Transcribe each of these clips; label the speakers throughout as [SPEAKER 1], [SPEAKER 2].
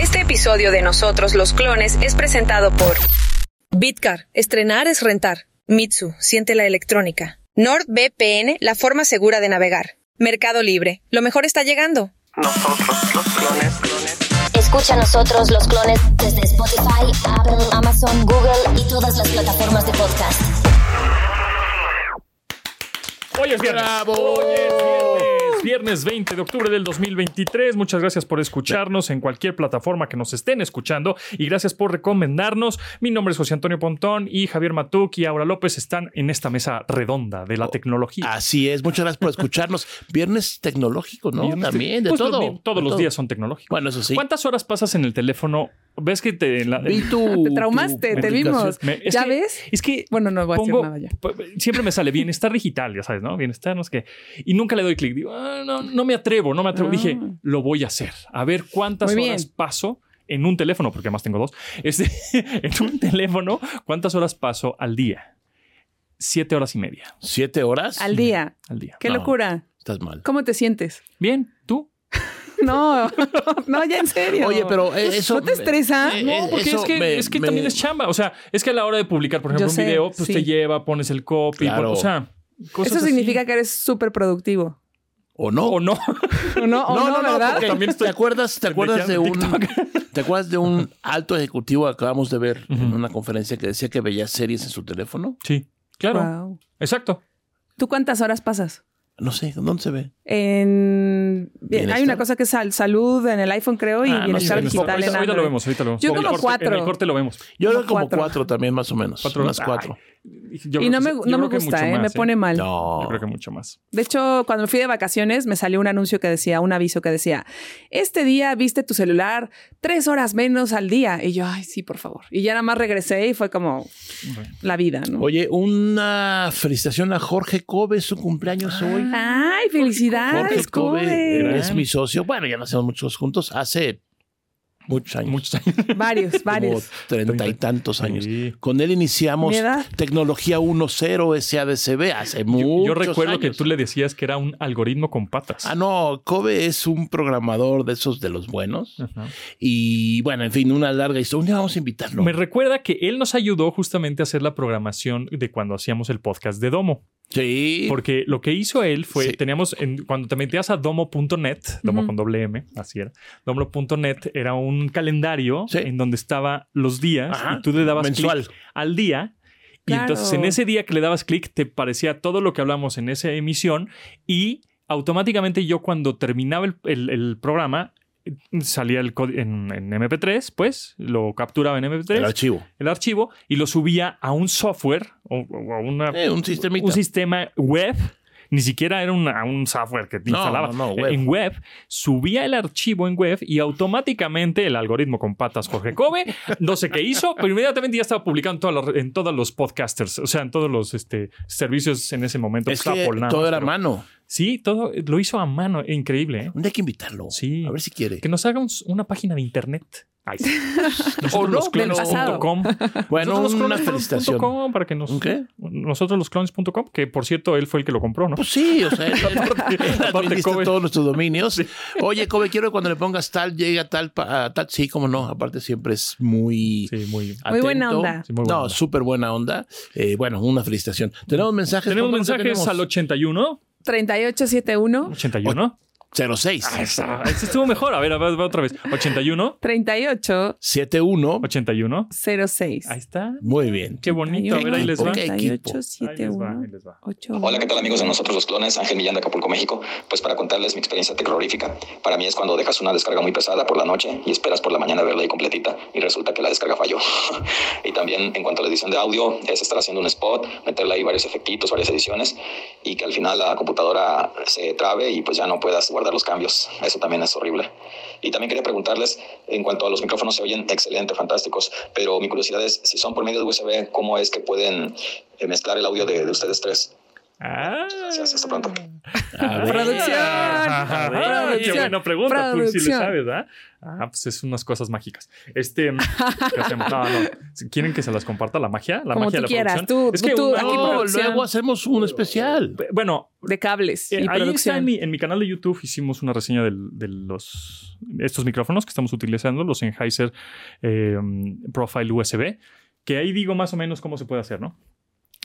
[SPEAKER 1] Este episodio de Nosotros los Clones es presentado por Bitcar, estrenar es rentar. Mitsu, siente la electrónica. NordVPN, la forma segura de navegar. Mercado Libre, lo mejor está llegando.
[SPEAKER 2] Nosotros los clones, clones.
[SPEAKER 3] Escucha a nosotros los clones desde Spotify, Apple, Amazon, Google y todas las plataformas de podcast.
[SPEAKER 4] Hoy es viernes.
[SPEAKER 5] ¡Bravo!
[SPEAKER 4] Hoy es viernes. Viernes 20 de octubre del 2023. Muchas gracias por escucharnos en cualquier plataforma que nos estén escuchando y gracias por recomendarnos. Mi nombre es José Antonio Pontón y Javier Matuk y Aura López están en esta mesa redonda de la tecnología.
[SPEAKER 5] Así es, muchas gracias por escucharnos. Viernes tecnológico, ¿no?
[SPEAKER 4] Viernes
[SPEAKER 5] También, de
[SPEAKER 4] Pues
[SPEAKER 5] todo.
[SPEAKER 4] los- todos
[SPEAKER 5] de
[SPEAKER 4] los
[SPEAKER 5] todo.
[SPEAKER 4] días son tecnológicos.
[SPEAKER 5] Bueno, eso sí.
[SPEAKER 4] ¿Cuántas horas pasas en el teléfono? ¿Ves que te... en la-
[SPEAKER 5] Vi tu-
[SPEAKER 6] Te traumaste,
[SPEAKER 5] tu
[SPEAKER 6] te vimos.
[SPEAKER 4] Me-
[SPEAKER 6] ¿Ya
[SPEAKER 4] que-
[SPEAKER 6] ves?
[SPEAKER 4] Es que
[SPEAKER 6] Bueno, no voy a decir nada ya.
[SPEAKER 4] siempre me sale bienestar digital, ya sabes, ¿no? Bienestar, no sé qué. Y nunca le doy clic. Digo, "Ah, no, no me atrevo, no me atrevo.
[SPEAKER 6] Ah.
[SPEAKER 4] Dije, lo voy a hacer. A ver cuántas
[SPEAKER 6] Muy
[SPEAKER 4] horas
[SPEAKER 6] bien.
[SPEAKER 4] paso en un teléfono, porque además tengo dos. Este, en un teléfono, ¿cuántas horas paso al día? Siete horas y media
[SPEAKER 5] ¿Siete horas?
[SPEAKER 6] Al día.
[SPEAKER 4] al día.
[SPEAKER 6] Qué
[SPEAKER 5] No.
[SPEAKER 6] locura.
[SPEAKER 5] Estás mal.
[SPEAKER 6] ¿Cómo te sientes?
[SPEAKER 4] Bien, ¿tú?
[SPEAKER 6] No, no, ya en serio.
[SPEAKER 5] Oye, pero eh, eso.
[SPEAKER 6] ¿No te estresa?
[SPEAKER 5] eh,
[SPEAKER 4] No,
[SPEAKER 5] eh,
[SPEAKER 4] porque es que,
[SPEAKER 5] me-
[SPEAKER 4] es que
[SPEAKER 5] me-
[SPEAKER 4] también es chamba. O sea, es que a la hora de publicar, por ejemplo,
[SPEAKER 6] Yo
[SPEAKER 4] un
[SPEAKER 6] sé,
[SPEAKER 4] video, pues
[SPEAKER 6] sí.
[SPEAKER 4] te lleva, pones el copy,
[SPEAKER 5] Claro.
[SPEAKER 4] o sea, cosas
[SPEAKER 6] Eso
[SPEAKER 4] así.
[SPEAKER 6] significa que eres súper productivo.
[SPEAKER 5] ¿O no?
[SPEAKER 4] O no.
[SPEAKER 6] ¿O no? ¿O no, verdad?
[SPEAKER 5] porque
[SPEAKER 4] También estoy
[SPEAKER 5] ¿Te acuerdas, te acuerdas de un, ¿te acuerdas de un alto ejecutivo que acabamos de ver en una conferencia que decía que veía series en su teléfono?
[SPEAKER 4] Sí, claro.
[SPEAKER 6] Wow.
[SPEAKER 4] Exacto.
[SPEAKER 6] ¿Tú cuántas horas pasas?
[SPEAKER 5] No sé, ¿dónde se ve?
[SPEAKER 6] En... Bien, hay una cosa que es sal- salud en el iPhone, creo, y
[SPEAKER 5] Ah, no,
[SPEAKER 6] bienestar
[SPEAKER 5] sí,
[SPEAKER 6] digital
[SPEAKER 4] ahorita,
[SPEAKER 6] en
[SPEAKER 4] ahorita lo vemos, ahorita lo vemos.
[SPEAKER 6] Yo como
[SPEAKER 4] corte-
[SPEAKER 6] cuatro.
[SPEAKER 4] En el corte lo vemos.
[SPEAKER 5] Yo
[SPEAKER 6] Como
[SPEAKER 5] como
[SPEAKER 6] cuatro.
[SPEAKER 5] cuatro. también, más o menos.
[SPEAKER 4] Cuatro
[SPEAKER 5] unas
[SPEAKER 4] Ay,
[SPEAKER 5] cuatro.
[SPEAKER 4] Yo
[SPEAKER 6] Y no me, no me gusta,
[SPEAKER 4] mucho
[SPEAKER 6] ¿eh? me
[SPEAKER 4] más,
[SPEAKER 6] pone mal.
[SPEAKER 5] No.
[SPEAKER 4] Yo creo que mucho más.
[SPEAKER 6] De hecho, cuando me fui de vacaciones, me salió un anuncio que decía, un aviso que decía, este día viste tu celular tres horas menos al día. Y yo, ay, sí, por favor. Y ya nada más regresé y fue como la vida, ¿no?
[SPEAKER 5] Oye, una felicitación a Jorge Kobe, su cumpleaños hoy.
[SPEAKER 6] Ay, felicidades,
[SPEAKER 5] Jorge Kobe. es mi socio. Bueno, ya no hacemos muchos juntos. Hace muchos años.
[SPEAKER 4] Muchos años.
[SPEAKER 6] Varios,
[SPEAKER 5] Como
[SPEAKER 6] varios.
[SPEAKER 5] treinta y tantos años.
[SPEAKER 4] Sí.
[SPEAKER 5] Con él iniciamos. Tecnología 1.0 SADCB hace
[SPEAKER 4] Yo,
[SPEAKER 5] muchos
[SPEAKER 4] yo recuerdo que tú le decías que era un algoritmo con patas.
[SPEAKER 5] Ah, no, Kobe es un programador de esos de los buenos.
[SPEAKER 4] Ajá.
[SPEAKER 5] Y bueno, en fin, una larga historia. Un día vamos a invitarlo.
[SPEAKER 4] Me recuerda que él nos ayudó justamente a hacer la programación de cuando hacíamos el podcast de Domo.
[SPEAKER 5] Sí.
[SPEAKER 4] Porque lo que hizo él fue,
[SPEAKER 5] Sí.
[SPEAKER 4] teníamos, en- cuando te metías a domo.net, domo con doble M, así era, domo.net era un calendario
[SPEAKER 5] Sí.
[SPEAKER 4] en donde estaba los días
[SPEAKER 5] Ajá.
[SPEAKER 4] y tú le dabas
[SPEAKER 5] Mensual.
[SPEAKER 4] clic al día. Y
[SPEAKER 6] Claro.
[SPEAKER 4] entonces en ese día que le dabas clic te parecía todo lo que hablamos en esa emisión y automáticamente yo cuando terminaba el, el- el programa salía el código en, en MP3, pues lo capturaba en MP3
[SPEAKER 5] El archivo.
[SPEAKER 4] el archivo y lo subía a un software o, o a una,
[SPEAKER 5] Eh, un
[SPEAKER 4] un sistema web. Ni siquiera era una- un software que te
[SPEAKER 5] No,
[SPEAKER 4] instalabas.
[SPEAKER 5] no, no, web.
[SPEAKER 4] En web, subía el archivo en web y automáticamente el algoritmo con patas Jorge Kobe, no sé qué hizo, pero inmediatamente ya estaba publicado en, todos los podcasters, o sea, en todos los este, servicios en ese momento.
[SPEAKER 5] Es que todo era a mano.
[SPEAKER 4] Sí, todo lo hizo a mano, increíble. ¿eh?
[SPEAKER 5] Un día hay que invitarlo.
[SPEAKER 4] Sí.
[SPEAKER 5] A ver si quiere.
[SPEAKER 4] Que nos haga un- una página de internet. Ay, sí. Nosotros los
[SPEAKER 6] pero-
[SPEAKER 4] clones.com.
[SPEAKER 5] Bueno, una felicitación.
[SPEAKER 4] com para que nos. Nosotros los clones.com, que por cierto él fue el que lo compró, ¿no?
[SPEAKER 5] Pues sí, o sea, él
[SPEAKER 4] aparte,
[SPEAKER 5] administra
[SPEAKER 4] Kobe.
[SPEAKER 5] todos nuestros dominios. Oye, Kobe, quiero que cuando le pongas tal, llegue a tal, pa- a tal. Sí, cómo no. Aparte, siempre es muy.
[SPEAKER 4] Sí, muy.
[SPEAKER 6] Muy buena onda.
[SPEAKER 4] Sí, muy buena
[SPEAKER 5] no, súper buena onda. Eh, bueno, una felicitación. Tenemos mensajes.
[SPEAKER 4] Tenemos
[SPEAKER 5] ¿Cuántos
[SPEAKER 4] mensajes
[SPEAKER 5] tenemos?
[SPEAKER 4] al 81.
[SPEAKER 6] 3871
[SPEAKER 4] 81.
[SPEAKER 5] 06.
[SPEAKER 4] Ah, esa- ese estuvo mejor. A ver, a ver, va otra vez. 81.
[SPEAKER 6] 38
[SPEAKER 5] 71.
[SPEAKER 4] 81.
[SPEAKER 6] 06.
[SPEAKER 4] Ahí está.
[SPEAKER 5] Muy bien.
[SPEAKER 4] Qué bonito. A ver, ahí les va.
[SPEAKER 5] Ok. equipo.
[SPEAKER 6] 38
[SPEAKER 4] Ahí les va, ahí
[SPEAKER 6] 71
[SPEAKER 4] les va.
[SPEAKER 6] 8
[SPEAKER 7] Hola, ¿qué tal amigos de nosotros los clones? Ángel Millán de Acapulco, México. Pues para contarles mi experiencia terrorífica. Para mí es cuando dejas una descarga muy pesada por la noche y esperas por la mañana verla ahí completita y resulta que la descarga falló. y también en cuanto a la edición de audio, es estar haciendo un spot, meterle ahí varios efectitos, varias ediciones y que al final la computadora se trabe y pues ya no puedas guardar los cambios. Eso también es horrible. Y también quería preguntarles, en cuanto a los micrófonos, se oyen excelente, fantásticos, pero mi curiosidad es, si son por medio de USB, ¿cómo es que pueden eh, mezclar el audio de, de ustedes tres?
[SPEAKER 4] Ah.
[SPEAKER 7] Gracias, hasta pronto.
[SPEAKER 5] A ver.
[SPEAKER 6] Producción.
[SPEAKER 4] Ah, qué
[SPEAKER 6] Producción.
[SPEAKER 4] buena pregunta. Tú sí le
[SPEAKER 6] Producción.
[SPEAKER 4] sabes, ¿ah? Ah, pues es unas cosas mágicas. Este, ¿qué hacemos? No, no. Si ¿Quieren que se las comparta la magia? La
[SPEAKER 6] Como
[SPEAKER 4] magia
[SPEAKER 6] tú
[SPEAKER 4] de la
[SPEAKER 6] quieras,
[SPEAKER 4] producción.
[SPEAKER 6] tú-
[SPEAKER 4] es que
[SPEAKER 6] tú aquí
[SPEAKER 5] No, luego hacemos un especial.
[SPEAKER 4] bueno,
[SPEAKER 6] De cables
[SPEAKER 4] eh,
[SPEAKER 6] y
[SPEAKER 4] ahí está en mi, en mi canal de YouTube hicimos una reseña del- de los estos micrófonos que estamos utilizando, los Sennheiser eh, Profile USB, que ahí digo más o menos cómo se puede hacer, ¿no?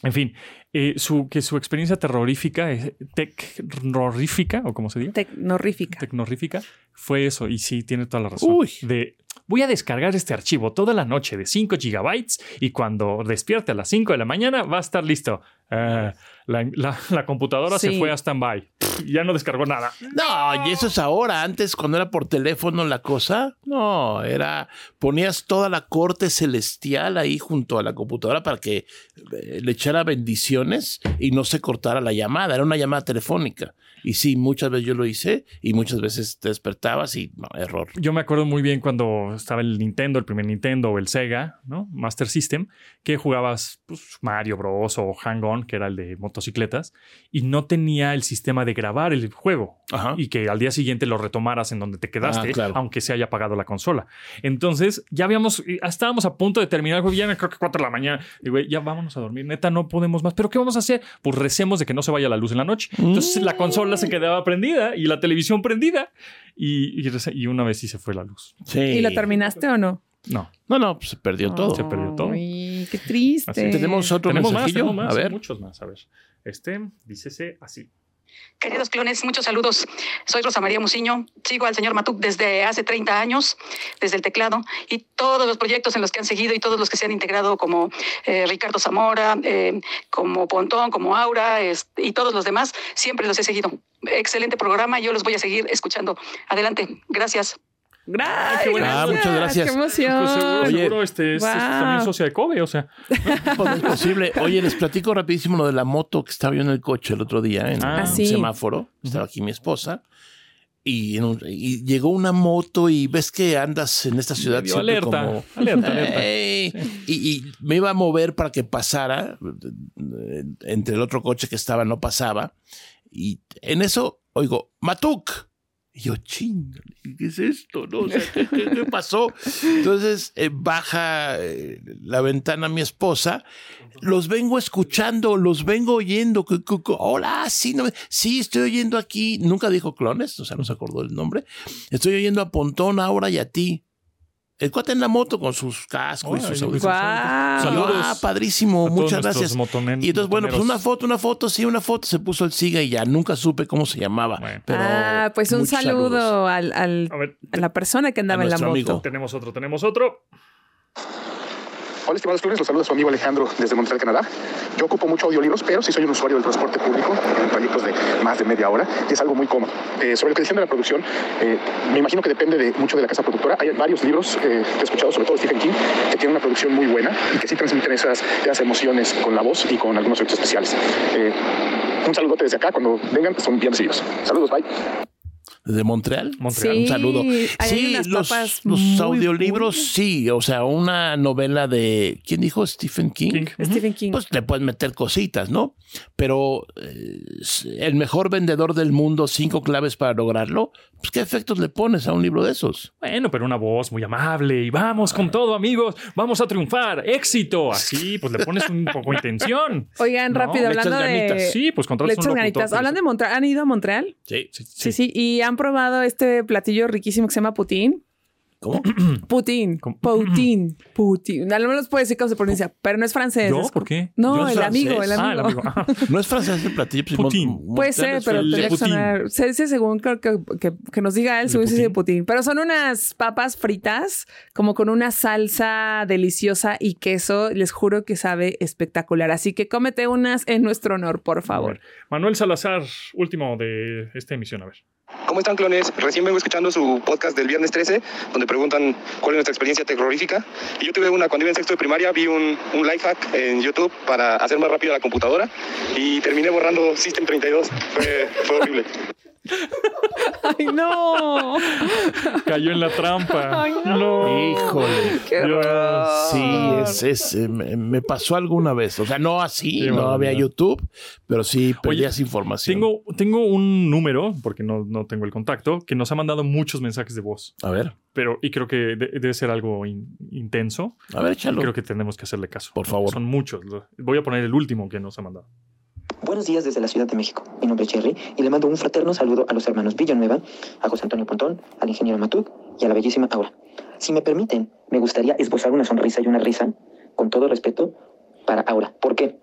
[SPEAKER 4] En fin, eh, su, que su experiencia terrorífica, eh, terrorífica, o como se diga,
[SPEAKER 6] Tecnorífica.
[SPEAKER 4] tecnorífica, fue eso. Y sí, tiene toda la razón.
[SPEAKER 5] Uy.
[SPEAKER 4] De, voy a descargar este archivo toda la noche de 5 gigabytes y cuando despierte a las 5 de la mañana va a estar listo. Ah, la, la- la computadora se fue a stand-by. Ya no descargó nada.
[SPEAKER 5] No, y eso es ahora. Antes, cuando era por teléfono la cosa, no, era. Ponías toda la corte celestial ahí junto a la computadora para que eh, le echara bendiciones y no se cortara la llamada. Era una llamada telefónica. Y sí, muchas veces yo lo hice y muchas veces te despertabas y no, error.
[SPEAKER 4] Yo me acuerdo muy bien cuando estaba el Nintendo, el primer Nintendo o el Sega, ¿no? Master System, que jugabas pues, Mario Bros. o Hang-On, que era el de motocicletas, y no tenía el sistema de grabar el juego.
[SPEAKER 5] Ajá.
[SPEAKER 4] y que al día siguiente lo retomaras en donde te quedaste,
[SPEAKER 5] Ah, claro.
[SPEAKER 4] aunque se haya apagado la consola. Entonces, ya habíamos, ya estábamos a punto de terminar el juego, ya creo que 4 de la mañana. Y güey, ya vámonos a dormir, neta, no podemos más. ¿Pero qué vamos a hacer? Pues recemos de que no se vaya la luz en la noche. Entonces, la consola se quedaba prendida y la televisión prendida. Y, y, y una vez sí se fue la luz.
[SPEAKER 5] Sí.
[SPEAKER 6] ¿Y lo terminaste o no?
[SPEAKER 4] No.
[SPEAKER 5] No, no, pues se perdió todo.
[SPEAKER 4] Se perdió todo.
[SPEAKER 6] Ay, qué triste.
[SPEAKER 4] Así.
[SPEAKER 5] Tenemos otro
[SPEAKER 4] Tenemos más, tenemos más,
[SPEAKER 5] a ver.
[SPEAKER 4] muchos más. A ver. Este, dícese así.
[SPEAKER 8] Queridos clones, muchos saludos. Soy Rosa María Muciño. Sigo al señor Matuk desde hace 30 años, desde el teclado, y todos los proyectos en los que han seguido y todos los que se han integrado, como eh, Ricardo Zamora, eh, como Pontón, como Aura, este, y todos los demás, siempre los he seguido. Excelente programa, yo los voy a seguir escuchando. Adelante, gracias.
[SPEAKER 6] Gracias.
[SPEAKER 4] qué buena
[SPEAKER 5] Ah, muchas gracias.
[SPEAKER 6] Qué emoción.
[SPEAKER 4] Pues seguro,
[SPEAKER 5] Oye.
[SPEAKER 4] seguro este es, es
[SPEAKER 6] Wow.
[SPEAKER 4] también socia de Kobe, o sea.
[SPEAKER 5] Pues no es posible. Oye, les platico rapidísimo lo de la moto que estaba yo en el coche el otro día en
[SPEAKER 4] Ah,
[SPEAKER 5] un
[SPEAKER 6] sí.
[SPEAKER 5] semáforo. Estaba aquí mi esposa. Y, en un- y llegó una moto y ves que andas en esta ciudad siempre
[SPEAKER 4] alerta,
[SPEAKER 5] como...
[SPEAKER 4] alerta, alerta.
[SPEAKER 5] Ey, y, y me iba a mover para que pasara. eh, Entre el otro coche que estaba no pasaba. Y en eso oigo, Matuk. Y yo, ching, ¿qué es esto? No? ¿qué, qué- pasó? Entonces eh, baja eh, la ventana mi esposa. Los vengo escuchando, los vengo oyendo. Hola, sí, no sí, estoy oyendo aquí. Nunca dijo clones, o sea, no se acordó el nombre. Estoy oyendo a Pontón, Aura y a ti. El cuate en la moto con sus cascos y sus audífonos.
[SPEAKER 4] Saludos
[SPEAKER 5] Ah, padrísimo,
[SPEAKER 4] a
[SPEAKER 5] muchas gracias.
[SPEAKER 4] motonen-
[SPEAKER 5] Y entonces, bueno, pues una foto, una foto, sí, una foto. Se puso el siga y ya nunca supe cómo se llamaba.
[SPEAKER 4] Bueno.
[SPEAKER 5] Pero
[SPEAKER 6] ah, pues un saludo al, al-
[SPEAKER 4] A ver,
[SPEAKER 6] a la persona que andaba
[SPEAKER 5] A
[SPEAKER 6] en la moto.
[SPEAKER 5] amigo.
[SPEAKER 4] tenemos otro, tenemos otro.
[SPEAKER 2] Hola, estimados clones, los saluda su amigo Alejandro desde Montreal, Canadá. Yo ocupo mucho audiolibros, pero sí soy un usuario del transporte público en trayectos de más de media hora y es algo muy cómodo. Eh, sobre lo que decían de la producción, eh, me imagino que depende de mucho de la casa productora. Hay varios libros eh, que he escuchado, sobre todo Stephen King, que tienen una producción muy buena y que sí transmiten esas, esas emociones con la voz y con algunos efectos especiales. Eh, un saludote desde acá, cuando vengan son bien recibidos. Saludos, bye.
[SPEAKER 5] ¿Desde Montreal?
[SPEAKER 4] Montreal.
[SPEAKER 5] Un saludo. Sí, los,
[SPEAKER 6] papas
[SPEAKER 5] los audiolibros,
[SPEAKER 6] buenas.
[SPEAKER 5] sí. O sea, una novela de. ¿Quién dijo? Stephen King.
[SPEAKER 4] King.
[SPEAKER 6] Stephen King.
[SPEAKER 5] Pues le puedes meter cositas, ¿no? Pero eh, el mejor vendedor del mundo, cinco claves para lograrlo. Pues, ¿qué efectos le pones a un libro de esos?
[SPEAKER 4] Bueno, pero una voz muy amable y vamos con todo, amigos. Vamos a triunfar. Éxito. Así, pues le pones un poco de intención.
[SPEAKER 6] Oigan,
[SPEAKER 4] No,
[SPEAKER 6] rápido, hablando de.
[SPEAKER 5] ganitas.
[SPEAKER 4] Sí, pues
[SPEAKER 6] le
[SPEAKER 4] contratas un locutor
[SPEAKER 6] Hablando de Montreal, ¿han ido a Montreal?
[SPEAKER 5] Sí.
[SPEAKER 6] Sí, sí. Y han probado este platillo riquísimo que se llama Putin.
[SPEAKER 5] ¿Cómo?
[SPEAKER 6] Putin.
[SPEAKER 4] ¿Cómo?
[SPEAKER 6] Putin. Putin. No no los puede decir cómo se pronuncia, pero no es francés.
[SPEAKER 4] ¿Yo? ¿Por qué?
[SPEAKER 6] No, el amigo, el amigo.
[SPEAKER 4] Ah, el amigo.
[SPEAKER 5] ¿No es francés el platillo? Pues,
[SPEAKER 4] Putin.
[SPEAKER 6] Puede ser, pero tendría que sonar. Se dice según creo que, que, que nos diga él, según se dice
[SPEAKER 4] Putin.
[SPEAKER 6] Putin. Pero son unas papas fritas, como con una salsa deliciosa y queso. Les juro que sabe espectacular. Así que cómete unas en nuestro honor, por favor.
[SPEAKER 4] Manuel Salazar, último de esta emisión, a ver.
[SPEAKER 9] ¿Cómo están, clones? Recién vengo escuchando su podcast del viernes 13, donde preguntan cuál es nuestra experiencia terrorífica. Y yo tuve una, cuando iba en sexto de primaria, vi un, un life hack en YouTube para hacer más rápido la computadora y terminé borrando System 32. Fue, fue horrible.
[SPEAKER 6] Ay, no.
[SPEAKER 4] Cayó en la trampa.
[SPEAKER 6] Ay, no.
[SPEAKER 5] Híjole.
[SPEAKER 6] Qué horror.
[SPEAKER 5] Sí, es, es, eh, me, me pasó alguna vez. O sea, no así, no había. YouTube, pero sí perdías
[SPEAKER 4] Oye,
[SPEAKER 5] información.
[SPEAKER 4] Tengo, tengo un número, porque no, no tengo el contacto, que nos ha mandado muchos mensajes de voz.
[SPEAKER 5] A ver,
[SPEAKER 4] Pero, y creo que de- debe ser algo in- intenso.
[SPEAKER 5] a ver, échalo.
[SPEAKER 4] creo que tenemos que hacerle caso.
[SPEAKER 5] Por favor.
[SPEAKER 4] Son muchos. Voy a poner el último que nos ha mandado.
[SPEAKER 10] Buenos días desde la Ciudad de México. Mi nombre es Jerry y le mando un fraterno saludo a los hermanos Villanueva, a José Antonio Pontón, al ingeniero Matuk y a la bellísima Aura. Si me permiten, me gustaría esbozar una sonrisa y una risa, con todo respeto, para Aura. ¿Por qué?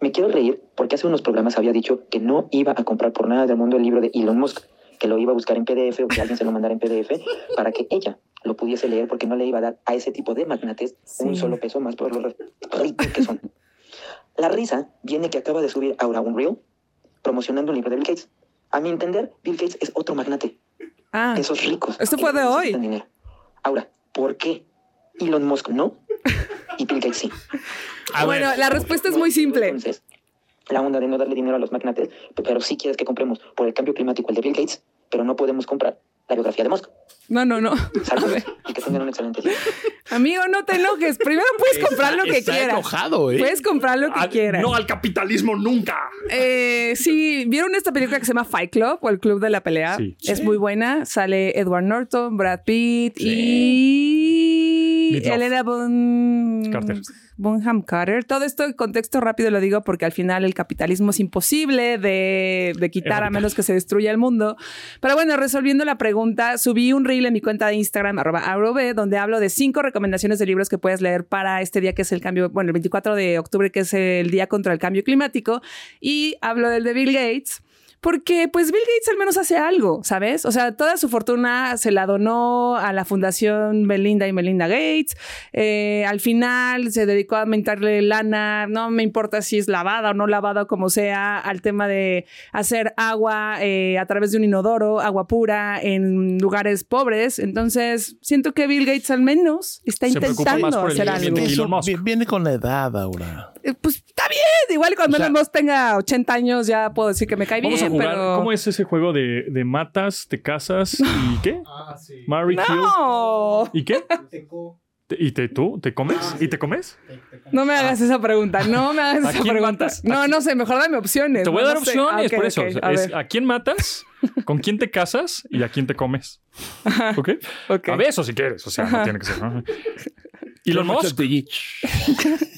[SPEAKER 10] Me quiero reír porque hace unos programas había dicho que no iba a comprar por nada del mundo el libro de Elon Musk, que lo iba a buscar en PDF o que alguien se lo mandara en PDF para que ella lo pudiese leer porque no le iba a dar a ese tipo de magnates un solo peso más por lo ricos que son. La risa viene que acaba de subir ahora un reel promocionando un libro de Bill Gates. A mi entender, Bill Gates es otro magnate.
[SPEAKER 6] Ah,
[SPEAKER 10] Esos ricos.
[SPEAKER 6] Esto fue de hoy.
[SPEAKER 10] dinero. Ahora, ¿por qué Elon Musk no y Bill Gates sí?
[SPEAKER 5] A
[SPEAKER 6] bueno,
[SPEAKER 5] ver,
[SPEAKER 6] la respuesta es muy simple.
[SPEAKER 10] Entonces, la onda de no darle dinero a los magnates, pero sí quieres que compremos por el cambio climático el de Bill Gates, pero no podemos comprar la biografía de Musk.
[SPEAKER 6] No, no, no.
[SPEAKER 10] Saludos y que tengan un excelente día.
[SPEAKER 6] Amigo, no te enojes. Primero puedes comprar lo que
[SPEAKER 5] está
[SPEAKER 6] quieras.
[SPEAKER 5] enojado, ¿eh?
[SPEAKER 6] Puedes comprar lo que
[SPEAKER 4] Al-
[SPEAKER 6] quieras.
[SPEAKER 4] no al capitalismo nunca.
[SPEAKER 6] Eh, sí, ¿vieron esta película que se llama Fight Club o el Club de la Pelea?
[SPEAKER 4] Sí.
[SPEAKER 6] Es muy buena. Sale Edward Norton, Brad Pitt y. Elena Bon...
[SPEAKER 4] Carter.
[SPEAKER 6] Bonham Carter. Todo esto en contexto rápido lo digo porque al final el capitalismo es imposible de, de quitar a menos que se destruya el mundo. Pero bueno, resolviendo la pregunta, subí un reel en mi cuenta de Instagram, arroba aurove, donde hablo de cinco recomendaciones de libros que puedes leer para este día que es el cambio, bueno, el 24 de octubre que es el día contra el cambio climático. Y hablo del de Bill Gates. Porque pues Bill Gates al menos hace algo, ¿sabes? O sea, toda su fortuna se la donó a la fundación Belinda y Melinda Gates. Eh, al final se dedicó a aumentarle lana, no me importa si es lavada o no lavada o como sea, al tema de hacer agua eh, a través de un inodoro, agua pura en lugares pobres. Entonces, siento que Bill Gates al menos está
[SPEAKER 4] Se preocupa más
[SPEAKER 6] intentando
[SPEAKER 4] por el
[SPEAKER 6] hacer algo.
[SPEAKER 5] viene con la edad, Aura.
[SPEAKER 6] Eh, Pues está bien, igual cuando
[SPEAKER 5] O sea-
[SPEAKER 6] Elon Musk tenga 80 años ya puedo decir que me cae
[SPEAKER 4] Vamos
[SPEAKER 6] bien,
[SPEAKER 4] a jugar.
[SPEAKER 6] pero...
[SPEAKER 4] ¿Cómo es ese juego de, de matas, te casas y qué? Marry, kill.
[SPEAKER 6] No,
[SPEAKER 4] ¿Y qué? ¿Y te, tú? ¿Te comes? ¿Y te comes?
[SPEAKER 6] no me hagas esa pregunta, no me hagas
[SPEAKER 4] ¿A
[SPEAKER 6] esa pregunta.
[SPEAKER 4] matas?
[SPEAKER 6] No, no sé, mejor dame opciones.
[SPEAKER 4] Te voy a dar
[SPEAKER 6] no
[SPEAKER 4] opciones,
[SPEAKER 6] Ah, ok,
[SPEAKER 4] por eso.
[SPEAKER 6] a
[SPEAKER 4] es. ¿A quién matas? ¿Con quién te casas? ¿Y a quién te comes? ¿Ok?
[SPEAKER 6] Ok.
[SPEAKER 4] A besos si quieres. O sea, no tiene que ser. ¿no? Elon Musk.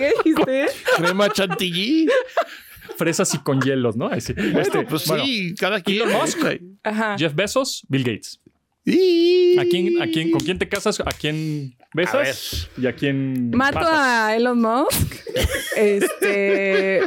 [SPEAKER 5] chantilly.
[SPEAKER 6] ¿Qué dijiste?
[SPEAKER 5] Crema chantilly.
[SPEAKER 4] Fresas y con hielos, ¿no? Así,
[SPEAKER 5] Bueno,
[SPEAKER 4] este,
[SPEAKER 5] pues
[SPEAKER 4] bueno,
[SPEAKER 5] sí, cada quien.
[SPEAKER 4] Elon Musk.
[SPEAKER 6] Ajá.
[SPEAKER 4] Jeff Bezos, Bill Gates.
[SPEAKER 5] Y-
[SPEAKER 4] ¿A quién, a quién, ¿Con quién te casas? ¿A quién besas? ¿Y a quién
[SPEAKER 6] Mato a Elon Musk. este.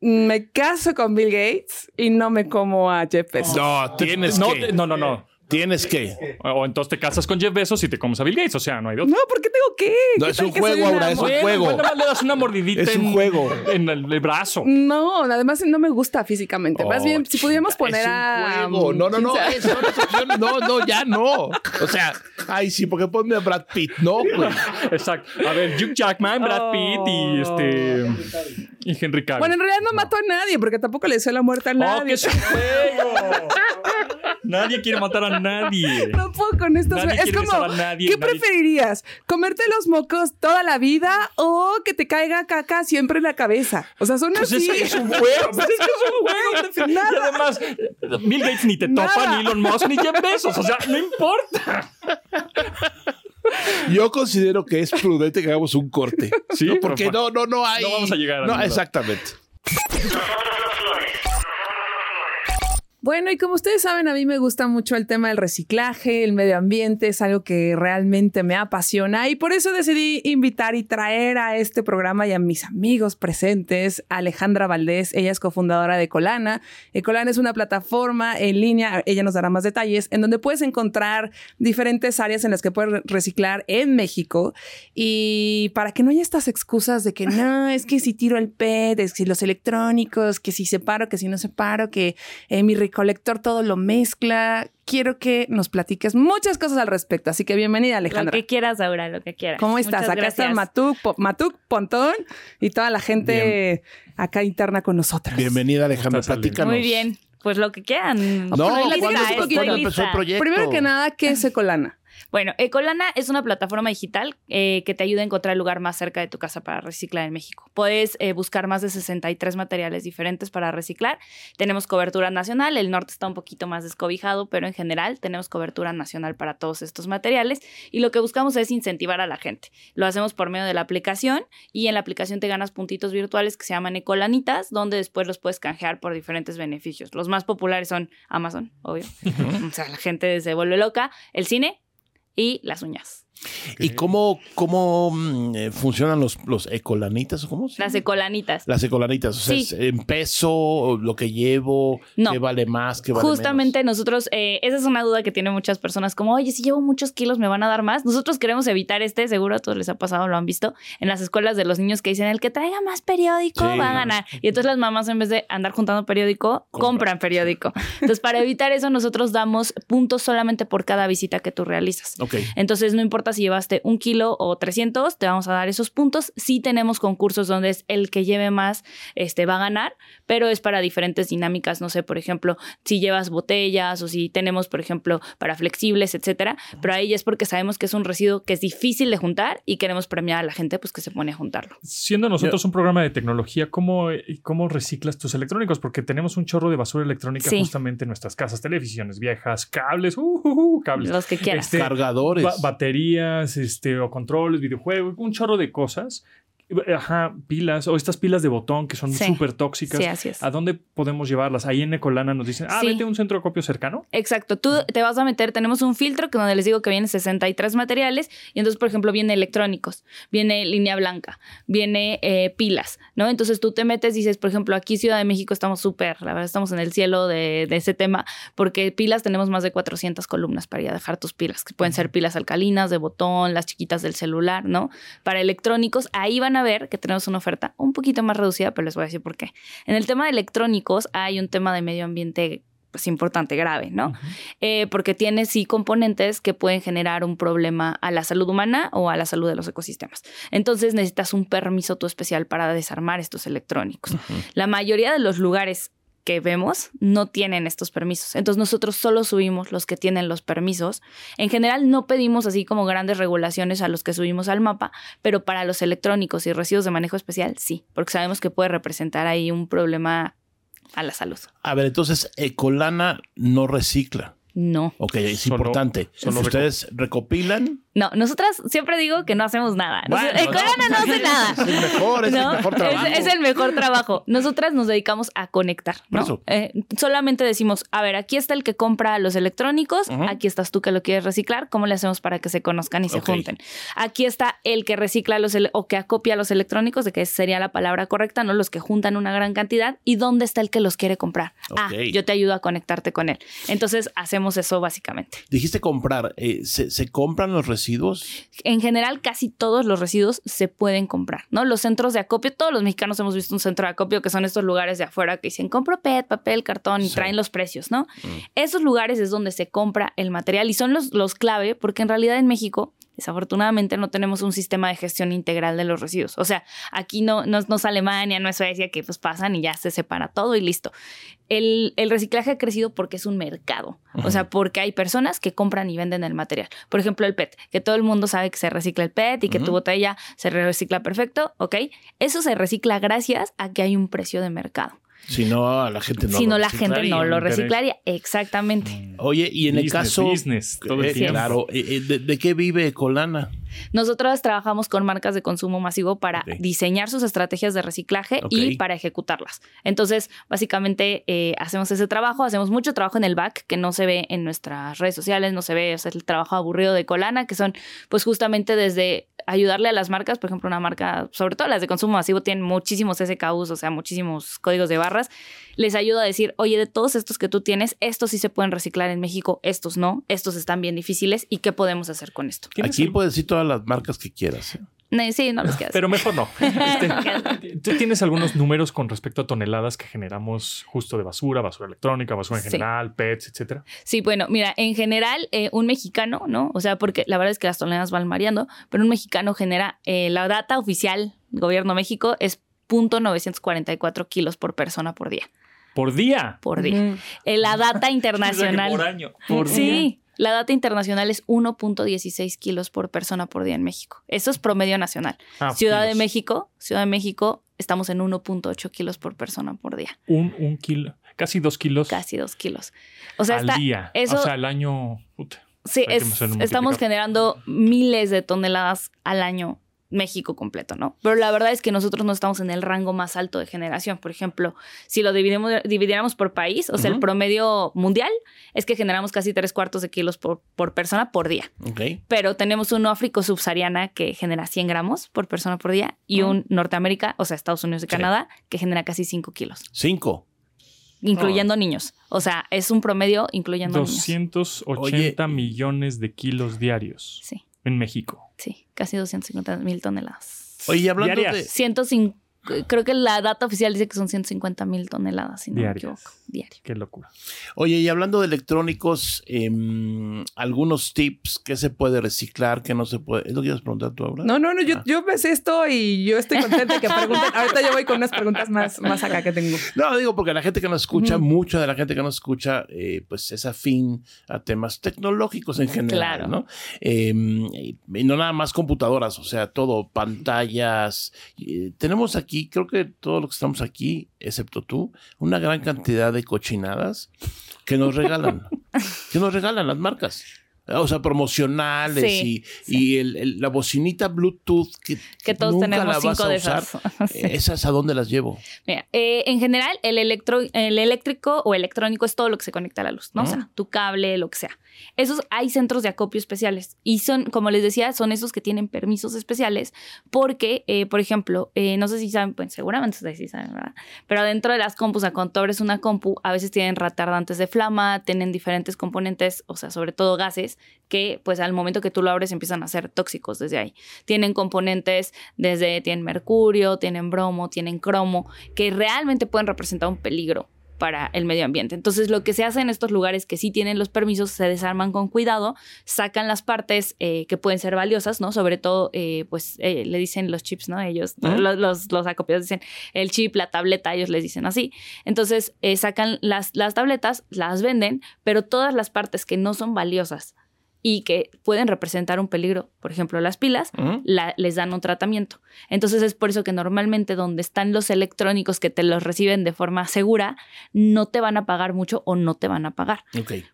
[SPEAKER 6] Me caso con Bill Gates y no me como a Jeff Bezos.
[SPEAKER 5] No, tienes
[SPEAKER 4] No,
[SPEAKER 5] que.
[SPEAKER 4] no, no, no.
[SPEAKER 5] Tienes que.
[SPEAKER 4] O entonces te casas con Jeff Bezos y te comes a Bill Gates. O sea, no hay de otro.
[SPEAKER 6] No, ¿por qué tengo que?
[SPEAKER 5] No,
[SPEAKER 6] ¿Qué
[SPEAKER 5] es un
[SPEAKER 6] que
[SPEAKER 5] juego, Aura, es un
[SPEAKER 4] Bueno,
[SPEAKER 5] juego.
[SPEAKER 4] pues nada más le das una mordidita
[SPEAKER 5] Es un
[SPEAKER 4] en-
[SPEAKER 5] juego.
[SPEAKER 4] en el, el brazo.
[SPEAKER 6] No, además no me gusta físicamente. Más
[SPEAKER 5] Oh,
[SPEAKER 6] bien, si pudiéramos
[SPEAKER 5] chinga,
[SPEAKER 6] poner
[SPEAKER 5] es un
[SPEAKER 6] a.
[SPEAKER 5] juego. No, no, no. no. No, no, ya no. O sea, ay, sí, porque ponme a Brad Pitt. No, güey.
[SPEAKER 4] Exacto. A ver, Hugh Jackman, Brad Pitt y este. Y Henry Cavill.
[SPEAKER 6] Bueno, en realidad no mato a nadie porque tampoco le deseo la muerte a
[SPEAKER 4] Oh,
[SPEAKER 6] nadie.
[SPEAKER 4] que es un juego. Nadie quiere matar a nadie.
[SPEAKER 6] No puedo con estos.
[SPEAKER 4] Nadie
[SPEAKER 6] Es como,
[SPEAKER 4] besar a nadie,
[SPEAKER 6] ¿qué
[SPEAKER 4] nadie-
[SPEAKER 6] preferirías? ¿Comerte los mocos toda la vida o que te caiga caca siempre en la cabeza? O sea, son
[SPEAKER 4] Pues
[SPEAKER 6] así.
[SPEAKER 4] es, es un juego. Pues es que es un juego. Y
[SPEAKER 6] Nada.
[SPEAKER 4] además, Bill Gates ni te topa,
[SPEAKER 6] Nada.
[SPEAKER 4] ni Elon Musk, ni Jeff Bezos. O sea, no importa.
[SPEAKER 5] Yo considero que es prudente que hagamos un corte.
[SPEAKER 4] Sí,
[SPEAKER 5] ¿no? porque no, no, no hay.
[SPEAKER 4] No vamos a llegar a
[SPEAKER 5] No, exactamente.
[SPEAKER 6] Bueno, y como ustedes saben, a mí me gusta mucho el tema del reciclaje, el medio ambiente, es algo que realmente me apasiona y por eso decidí invitar y traer a este programa y a mis amigos presentes Alejandra Valdés. Ella es cofundadora de Ecolana. Ecolana es una plataforma en línea, ella nos dará más detalles, en donde puedes encontrar diferentes áreas en las que puedes reciclar en México y para que no haya estas excusas de que no, es que si tiro el PET, es que si los electrónicos, que si separo, que si no separo, que eh, mi recolector recolector todo lo mezcla. Quiero que nos platiques muchas cosas al respecto. Así que bienvenida,
[SPEAKER 11] Lo
[SPEAKER 6] Alejandra.
[SPEAKER 11] que quieras, Aura, lo que quieras.
[SPEAKER 6] ¿Cómo estás?
[SPEAKER 11] Muchas
[SPEAKER 6] acá está
[SPEAKER 11] gracias.
[SPEAKER 6] Matuk, Po- Matuk, Pontón y toda la gente acá interna con nosotros.
[SPEAKER 5] Bienvenida, Alejandra. Platícanos.
[SPEAKER 11] Muy bien. Pues lo que quieran.
[SPEAKER 5] No,
[SPEAKER 11] lista,
[SPEAKER 5] ¿cuándo, cuándo empezó el proyecto?
[SPEAKER 6] Primero que nada, ¿qué es Ecolana?
[SPEAKER 11] Bueno, Ecolana es una plataforma digital eh, que te ayuda a encontrar el lugar más cerca de tu casa para reciclar en México. Puedes eh, buscar más de 63 materiales diferentes para reciclar. Tenemos cobertura nacional, el norte está un poquito más descobijado, pero en general tenemos cobertura nacional para todos estos materiales y lo que buscamos es incentivar a la gente. Lo hacemos por medio de la aplicación y en la aplicación te ganas puntitos virtuales que se llaman Ecolanitas, donde después los puedes canjear por diferentes beneficios. Los más populares son Amazon, obvio. o sea, la gente se vuelve loca. El cine, y las uñas.
[SPEAKER 5] ¿Y cómo, cómo mm, eh, funcionan los, los ecolanitas? o ¿Cómo se
[SPEAKER 11] Las ecolanitas.
[SPEAKER 5] Las ecolanitas. O sea,
[SPEAKER 11] Sí.
[SPEAKER 5] es en peso, lo que llevo,
[SPEAKER 11] No.
[SPEAKER 5] qué vale más, qué vale
[SPEAKER 11] Justamente nosotros, eh, esa es una duda que tienen muchas personas, como, oye, si llevo muchos kilos, ¿me van a dar más? Nosotros queremos evitar este, seguro a todos les ha pasado, lo han visto, en las escuelas de los niños que dicen, el que traiga más periódico
[SPEAKER 5] Sí.
[SPEAKER 11] va a ganar. Y entonces las mamás, en vez de andar juntando periódico,
[SPEAKER 5] Compran.
[SPEAKER 11] compran periódico. Entonces, para evitar eso, nosotros damos puntos solamente por cada visita que tú realizas. Entonces, no importa si llevaste un kilo o 300, te vamos a dar esos puntos. Sí tenemos concursos donde es el que lleve más, este, va a ganar, pero es para diferentes dinámicas. No sé, por ejemplo, si llevas botellas o si tenemos, por ejemplo, para flexibles, etcétera. Pero ahí es porque sabemos que es un residuo que es difícil de juntar y queremos premiar a la gente pues que se pone a juntarlo.
[SPEAKER 4] Siendo nosotros un programa de tecnología, ¿cómo, ¿cómo reciclas tus electrónicos? Porque tenemos un chorro de basura electrónica
[SPEAKER 11] Sí.
[SPEAKER 4] justamente en nuestras casas, televisiones viejas, cables, uh, uh, uh, cables.
[SPEAKER 11] Los que quieras.
[SPEAKER 4] Este,
[SPEAKER 5] Cargadores.
[SPEAKER 4] ba- baterías, este, o controles, videojuegos, un chorro de cosas. Ajá, pilas, o estas pilas de botón que son
[SPEAKER 11] Sí.
[SPEAKER 4] súper tóxicas.
[SPEAKER 11] Sí, así es.
[SPEAKER 4] ¿A dónde podemos llevarlas? Ahí en Ecolana nos dicen, ah,
[SPEAKER 11] Sí.
[SPEAKER 4] vete a un centro de acopio cercano.
[SPEAKER 11] Exacto, tú te vas a meter, tenemos un filtro que donde les digo que vienen 63 materiales y entonces, por ejemplo, viene electrónicos, viene línea blanca, viene eh, pilas, ¿no? Entonces tú te metes, dices, por ejemplo, aquí Ciudad de México estamos súper, la verdad estamos en el cielo de, de ese tema, porque pilas tenemos más de 400 columnas para ir a dejar tus pilas, que pueden ser pilas alcalinas, de botón, las chiquitas del celular, ¿no? Para electrónicos, ahí van a ver que tenemos una oferta un poquito más reducida, pero les voy a decir por qué. En el tema de electrónicos hay un tema de medio ambiente pues importante, grave, ¿no? Eh, porque tiene sí componentes que pueden generar un problema a la salud humana o a la salud de los ecosistemas. Entonces necesitas un permiso tú especial para desarmar estos electrónicos. La mayoría de los lugares que vemos no tienen estos permisos. Entonces nosotros solo subimos los que tienen los permisos. En general no pedimos así como grandes regulaciones a los que subimos al mapa, pero para los electrónicos y residuos de manejo especial sí, porque sabemos que puede representar ahí un problema a la salud.
[SPEAKER 5] A ver, entonces, Ecolana no recicla.
[SPEAKER 11] No.
[SPEAKER 5] Ok, es
[SPEAKER 4] Solo-
[SPEAKER 5] importante.
[SPEAKER 4] solo
[SPEAKER 5] Ustedes recopilan.
[SPEAKER 11] No, nosotras siempre digo que no hacemos nada.
[SPEAKER 5] Bueno,
[SPEAKER 11] Nos- Ecolana no, hace nada.
[SPEAKER 5] Es el mejor, es
[SPEAKER 11] ¿no?
[SPEAKER 5] el mejor trabajo.
[SPEAKER 11] Es, es el mejor trabajo. Nosotras nos dedicamos a conectar, ¿no?
[SPEAKER 5] eso.
[SPEAKER 11] Eh, solamente decimos, a ver, aquí está el que compra los electrónicos, aquí estás tú que lo quieres reciclar, ¿cómo le hacemos para que se conozcan y se junten? Aquí está el que recicla los o que acopia los electrónicos, de que esa sería la palabra correcta, ¿no? Los que juntan una gran cantidad. ¿Y dónde está el que los quiere comprar? Ah, yo te ayudo a conectarte con él. Entonces, hacemos eso básicamente.
[SPEAKER 5] Dijiste comprar. eh, ¿se, se compran los residuos?
[SPEAKER 11] en general casi todos los residuos se pueden comprar, ¿no? Los centros de acopio, todos los mexicanos hemos visto un centro de acopio que son estos lugares de afuera que dicen compro PET, papel, cartón y
[SPEAKER 5] Sí.
[SPEAKER 11] traen los precios, ¿no? Esos lugares es donde se compra el material y son los, los clave porque en realidad en México desafortunadamente no tenemos un sistema de gestión integral de los residuos. O sea, aquí no, no, no es Alemania, no es Suecia que pues pasan y ya se separa todo y listo. El, el reciclaje ha crecido porque es un mercado. O sea, porque hay personas que compran y venden el material. Por ejemplo, el PET, que todo el mundo sabe que se recicla el PET y que tu botella se recicla perfecto, ¿ok? Eso se recicla gracias a que hay un precio de mercado.
[SPEAKER 5] Si no, a la gente no
[SPEAKER 11] si
[SPEAKER 5] lo
[SPEAKER 11] no, la gente
[SPEAKER 5] reciclaría.
[SPEAKER 11] no lo reciclaría. Exactamente.
[SPEAKER 5] Oye, y en el caso.
[SPEAKER 4] business, todo el
[SPEAKER 5] eh, claro, eh, eh, ¿de, de qué vive Ecolana?
[SPEAKER 11] Nosotros trabajamos con marcas de consumo masivo para diseñar sus estrategias de reciclaje y para ejecutarlas. Entonces, básicamente eh, hacemos ese trabajo, hacemos mucho trabajo en el back que no se ve en nuestras redes sociales, no se ve, o sea, el trabajo aburrido de Colana, que son pues justamente desde ayudarle a las marcas, por ejemplo, una marca, sobre todo las de consumo masivo, tienen muchísimos SKUs, o sea, muchísimos códigos de barras, les ayuda a decir, oye, de todos estos que tú tienes, estos sí se pueden reciclar en México, estos no, estos están bien difíciles y qué podemos hacer con esto.
[SPEAKER 4] ¿Tienes
[SPEAKER 5] Aquí puedes decir todas las marcas que quieras. ¿eh?
[SPEAKER 11] No, sí, no los quiero.
[SPEAKER 4] Pero mejor no. Este, ¿Tú tienes algunos números con respecto a toneladas que generamos justo de basura, basura electrónica, basura en
[SPEAKER 11] Sí.
[SPEAKER 4] general, pets, etcétera?
[SPEAKER 11] Sí, bueno, mira, en general, eh, un mexicano, ¿no? O sea, porque la verdad es que las toneladas van variando, pero un mexicano genera, eh, la data oficial del gobierno de México es 0.944 kilos por persona por día.
[SPEAKER 4] Por día.
[SPEAKER 11] Por día. Eh, la data internacional.
[SPEAKER 4] Por año. Por
[SPEAKER 11] sí, la data internacional es 1.16 kilos por persona por día en México. Eso es promedio nacional.
[SPEAKER 4] Ah,
[SPEAKER 11] Ciudad de. México, Ciudad de México, estamos en 1.8 kilos por persona por día.
[SPEAKER 4] Un, un kilo, casi dos kilos
[SPEAKER 11] Casi dos kilos. O sea,
[SPEAKER 4] al
[SPEAKER 11] está,
[SPEAKER 4] día.
[SPEAKER 11] eso-
[SPEAKER 4] o sea, al año. puta.
[SPEAKER 11] Sí, es- estamos generando miles de toneladas al año México completo, ¿no? Pero la verdad es que nosotros no estamos en el rango más alto de generación. Por ejemplo, si lo dividimos, dividiéramos por país, o sea, el promedio mundial es que generamos casi tres cuartos de kilos por, por persona por día.
[SPEAKER 5] Ok.
[SPEAKER 11] Pero tenemos un África subsahariana que genera 100 gramos por persona por día y un Norteamérica, o sea, Estados Unidos y Canadá, que genera casi 5 kilos,
[SPEAKER 5] Cinco.
[SPEAKER 11] incluyendo niños. O sea, es un promedio incluyendo niños.
[SPEAKER 4] 280 millones de kilos diarios
[SPEAKER 11] Sí,
[SPEAKER 4] en México.
[SPEAKER 11] Sí, casi 250 mil toneladas.
[SPEAKER 5] Oye, y hablando
[SPEAKER 4] Diarias.
[SPEAKER 5] de.
[SPEAKER 11] 105, creo que la data oficial dice que son 150 mil toneladas, si no
[SPEAKER 4] Diarias.
[SPEAKER 11] me equivoco. Diario.
[SPEAKER 4] Qué locura.
[SPEAKER 5] Oye, y hablando de electrónicos, em, algunos tips, ¿qué se puede reciclar, qué no se puede? ¿Es lo que ibas a preguntar tú ahora?
[SPEAKER 6] No, no, no, yo,
[SPEAKER 5] Ah.
[SPEAKER 6] yo ves esto y yo estoy contenta que pregunten. Ahorita yo voy con unas preguntas más, más acá que tengo.
[SPEAKER 5] No, digo porque la gente que nos escucha, mucha de la gente que nos escucha, eh, pues es afín a temas tecnológicos en general,
[SPEAKER 11] Claro.
[SPEAKER 5] ¿no? Eh, y, y no nada más computadoras, o sea, todo, pantallas. Eh, tenemos aquí, creo que todos los que estamos aquí, excepto tú, una gran cantidad de cochinadas que nos regalan, que nos regalan las marcas. O sea, promocionales
[SPEAKER 11] Sí,
[SPEAKER 5] y, y el- el- la bocinita Bluetooth que,
[SPEAKER 11] Que todos
[SPEAKER 5] nunca
[SPEAKER 11] tenemos
[SPEAKER 5] la vas
[SPEAKER 11] cinco
[SPEAKER 5] a
[SPEAKER 11] de
[SPEAKER 5] usar.
[SPEAKER 11] esas. Sí.
[SPEAKER 5] ¿Esas a dónde las llevo?
[SPEAKER 11] Mira, eh, en general, el, electro, el eléctrico o electrónico es todo lo que se conecta a la luz, ¿no? O sea, tu cable, lo que sea. Esos hay centros de acopio especiales y son, como les decía, son esos que tienen permisos especiales porque, eh, por ejemplo, eh, no sé si saben, pues seguramente ustedes sí saben, ¿verdad? Pero dentro de las compus, o sea, cuando tú abres una compu, a veces tienen retardantes de flama, tienen diferentes componentes, o sea, sobre todo gases, que pues al momento que tú lo abres empiezan a ser tóxicos desde ahí. Tienen componentes desde, tienen mercurio, tienen bromo, tienen cromo, que realmente pueden representar un peligro para el medio ambiente. Entonces, lo que se hace en estos lugares que sí tienen los permisos, se desarman con cuidado, sacan las partes eh, que pueden ser valiosas, ¿no? Sobre todo, eh, pues eh, le dicen los chips, ¿no? Ellos, los, los, los acopiados dicen el chip, la tableta, ellos les dicen así. Entonces, sacan las, las tabletas, las venden, pero todas las partes que no son valiosas y que pueden representar un peligro, por ejemplo, las pilas, la- les dan un tratamiento. Entonces es por eso que normalmente donde están los electrónicos que te los reciben de forma segura, no te van a pagar mucho o no te van a pagar.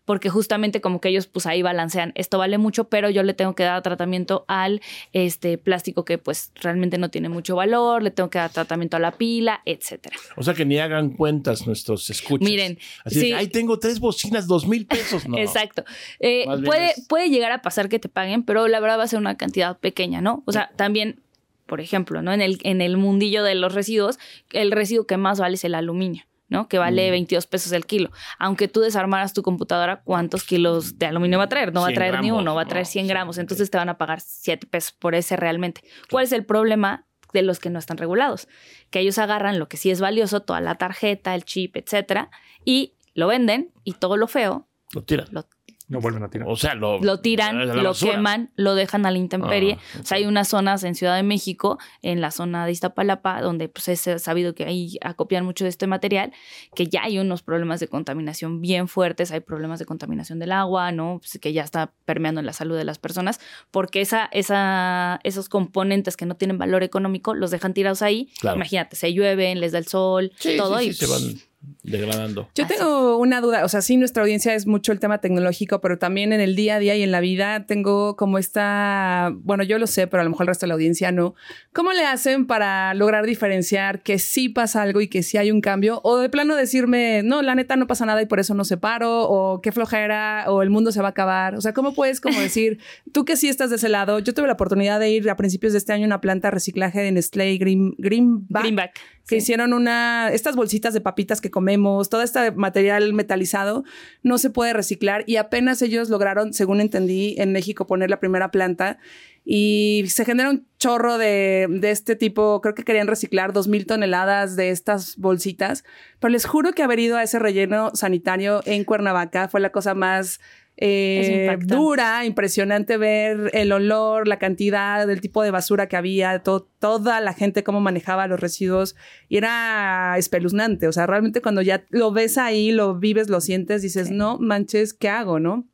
[SPEAKER 11] Porque justamente como que ellos pues ahí balancean, esto vale mucho, pero yo le tengo que dar tratamiento al este plástico que pues realmente no tiene mucho valor, le tengo que dar tratamiento a la pila, etcétera.
[SPEAKER 5] O sea que ni hagan cuentas nuestros escuchas.
[SPEAKER 11] Miren,
[SPEAKER 5] Así de
[SPEAKER 11] sí.
[SPEAKER 5] que, ahí tengo tres bocinas, dos mil pesos. No.
[SPEAKER 11] Exacto. Eh, puede,
[SPEAKER 5] es-
[SPEAKER 11] puede llegar a pasar que te paguen, pero la verdad va a ser una cantidad pequeña, ¿no? O sea, también, por ejemplo, ¿no? En el, en el mundillo de los residuos, el residuo que más vale es el aluminio. ¿no? Que vale
[SPEAKER 5] Mm.
[SPEAKER 11] 22 pesos el kilo. Aunque tú desarmaras tu computadora, ¿cuántos kilos de aluminio va a traer? No va a
[SPEAKER 5] 100
[SPEAKER 11] traer ni
[SPEAKER 5] gramos.
[SPEAKER 11] uno, va a traer
[SPEAKER 5] No,
[SPEAKER 11] 100
[SPEAKER 5] sí,
[SPEAKER 11] gramos. Entonces te van a pagar 7 pesos por ese realmente. ¿Cuál es el problema de los que no están regulados? Que ellos agarran lo que sí es valioso, toda la tarjeta, el chip, etcétera, y lo venden y todo lo feo
[SPEAKER 5] Lo tiran.
[SPEAKER 11] lo
[SPEAKER 4] No vuelven a tirar.
[SPEAKER 5] O sea, lo,
[SPEAKER 11] lo tiran, lo
[SPEAKER 5] basura.
[SPEAKER 11] queman, lo dejan a la intemperie.
[SPEAKER 5] Ah,
[SPEAKER 11] O sea, hay unas zonas en Ciudad de México, en la zona de Iztapalapa, donde pues es sabido que ahí acopian mucho de este material, que ya hay unos problemas de contaminación bien fuertes, hay problemas de contaminación del agua, ¿no? Pues, que ya está permeando en la salud de las personas, porque esa, esa, esos componentes que no tienen valor económico los dejan tirados ahí.
[SPEAKER 5] Claro.
[SPEAKER 11] Imagínate, se llueven, les da el sol,
[SPEAKER 5] Sí,
[SPEAKER 11] todo
[SPEAKER 5] sí,
[SPEAKER 11] y
[SPEAKER 5] sí, se van degradando.
[SPEAKER 6] Yo tengo una duda, o sea, sí, nuestra audiencia es mucho el tema tecnológico, pero también en el día a día y en la vida tengo como esta, bueno, yo lo sé, pero a lo mejor el resto de la audiencia no. ¿Cómo le hacen para lograr diferenciar que sí pasa algo y que sí hay un cambio? O de plano decirme, no, la neta no pasa nada y por eso no separo, o qué flojera, o el mundo se va a acabar. O sea, ¿cómo puedes como decir, tú que sí estás de ese lado? Yo tuve la oportunidad de ir a principios de este año a una planta de reciclaje de Nestlé Green, Greenback.
[SPEAKER 11] Greenback.
[SPEAKER 6] Que hicieron una, estas bolsitas de papitas que comemos, todo este material metalizado, no se puede reciclar y apenas ellos lograron, según entendí, en México poner la primera planta y se genera un chorro de, de este tipo, creo que querían reciclar dos mil toneladas de estas bolsitas, pero les juro que haber ido a ese relleno sanitario en Cuernavaca fue la cosa más eh, dura, impresionante ver el olor, la cantidad, del tipo de basura que había, toda la gente cómo manejaba los residuos y era espeluznante. O sea, realmente cuando ya lo ves ahí, lo vives, lo sientes, dices, no manches, ¿qué hago? ¿No?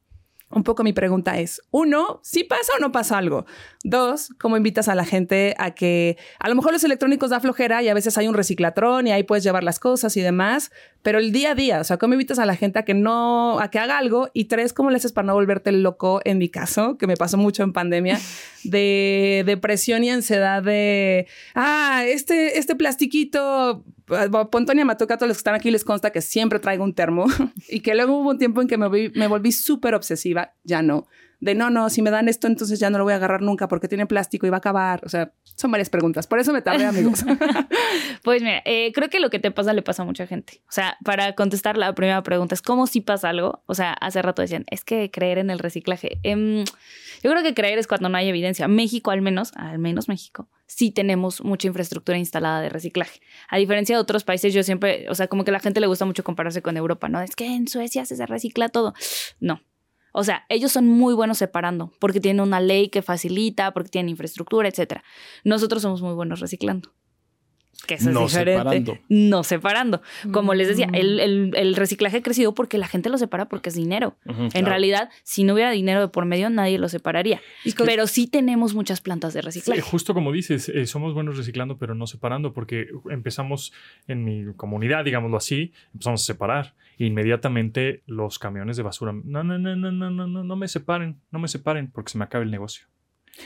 [SPEAKER 6] Un poco mi pregunta es, uno, ¿sí pasa o no pasa algo? Dos, ¿cómo invitas a la gente a que a lo mejor los electrónicos da flojera y a veces hay un reciclatrón y ahí puedes llevar las cosas y demás, pero el día a día, o sea, ¿cómo invitas a la gente a que no, a que haga algo? Y tres, ¿cómo le haces para no volverte loco en mi caso, que me pasó mucho en pandemia, de depresión y ansiedad de, ah, este, este plastiquito Pontonia Matuca, a todos los que están aquí les consta que siempre traigo un termo. Y que luego hubo un tiempo en que me, me volví súper obsesiva, ya no, de no, no, si me dan esto entonces ya no lo voy a agarrar nunca porque tiene plástico y va a acabar, o sea, son varias preguntas, por eso me tardé amigos.
[SPEAKER 11] pues mira, eh, creo que lo que te pasa le pasa a mucha gente, o sea, para contestar la primera pregunta es cómo si pasa algo, o sea, hace rato decían, es que creer en el reciclaje, em, yo creo que creer es cuando no hay evidencia, México al menos, al menos México sí tenemos mucha infraestructura instalada de reciclaje. A diferencia de otros países, yo siempre, o sea, como que a la gente le gusta mucho compararse con Europa, ¿no? Es que en Suecia se recicla todo. No. O sea, ellos son muy buenos separando porque tienen una ley que facilita, porque tienen infraestructura, etc. Nosotros somos muy buenos reciclando que no es diferente. Separando. No separando. Como les decía, mm. el, el, reciclaje ha crecido porque la gente lo separa porque es dinero. En realidad, si no hubiera dinero de por medio, nadie lo separaría. Es que, pero sí tenemos muchas plantas de reciclaje.
[SPEAKER 4] Sí, justo como dices, eh, somos buenos reciclando, pero no separando, porque empezamos en mi comunidad, digámoslo así, empezamos a separar. Inmediatamente los camiones de basura, no, no, no, no, no, no, no me separen, no me separen porque se me acaba el negocio.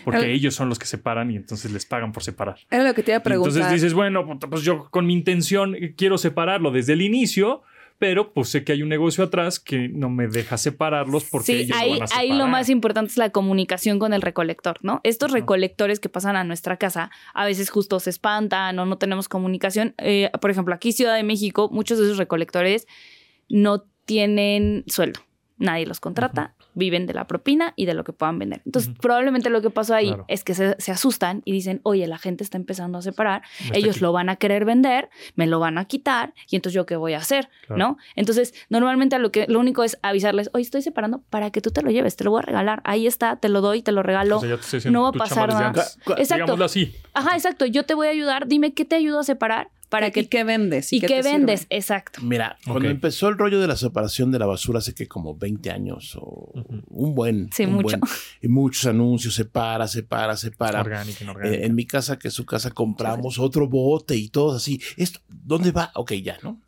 [SPEAKER 4] Porque ellos son los que separan y entonces les pagan por separar.
[SPEAKER 6] Era lo que te iba a preguntar.
[SPEAKER 4] Entonces dices, bueno, pues yo con mi intención quiero separarlo desde el inicio, pero pues sé que hay un negocio atrás que no me deja separarlos porque ellos
[SPEAKER 11] ahí,
[SPEAKER 4] lo van a
[SPEAKER 11] ahí lo más importante es la comunicación con el recolector, ¿no? Estos recolectores que pasan a nuestra casa a veces justo se espantan o no tenemos comunicación. Eh, por ejemplo, aquí Ciudad de México, muchos de esos recolectores no tienen sueldo nadie los contrata, viven de la propina y de lo que puedan vender. Entonces, probablemente lo que pasó ahí es que se, asustan y dicen, oye, la gente está empezando a separar, ellos lo van a querer vender, me lo van a quitar y entonces yo qué voy a hacer, ¿no? Entonces, normalmente lo, que, lo único es avisarles, oye, estoy separando para que tú te lo lleves, te lo voy a regalar, ahí está, te lo doy, te lo regalo, no va a pasar nada. Exacto.
[SPEAKER 4] Así.
[SPEAKER 11] Ajá, exacto, yo te voy a ayudar, dime qué te ayudo a separar para que,
[SPEAKER 6] ¿Y qué vendes?
[SPEAKER 11] ¿Y, qué, vendes? Exacto.
[SPEAKER 5] Mira, cuando empezó el rollo de la separación de la basura hace que como 20 años o un buen...
[SPEAKER 11] Sí, mucho.
[SPEAKER 5] y muchos anuncios, separa, separa, separa. Inorgánica. Eh, en mi casa, que es su casa, compramos otro bote y todo así. Esto, ¿Dónde va? Ok, ya, ¿no?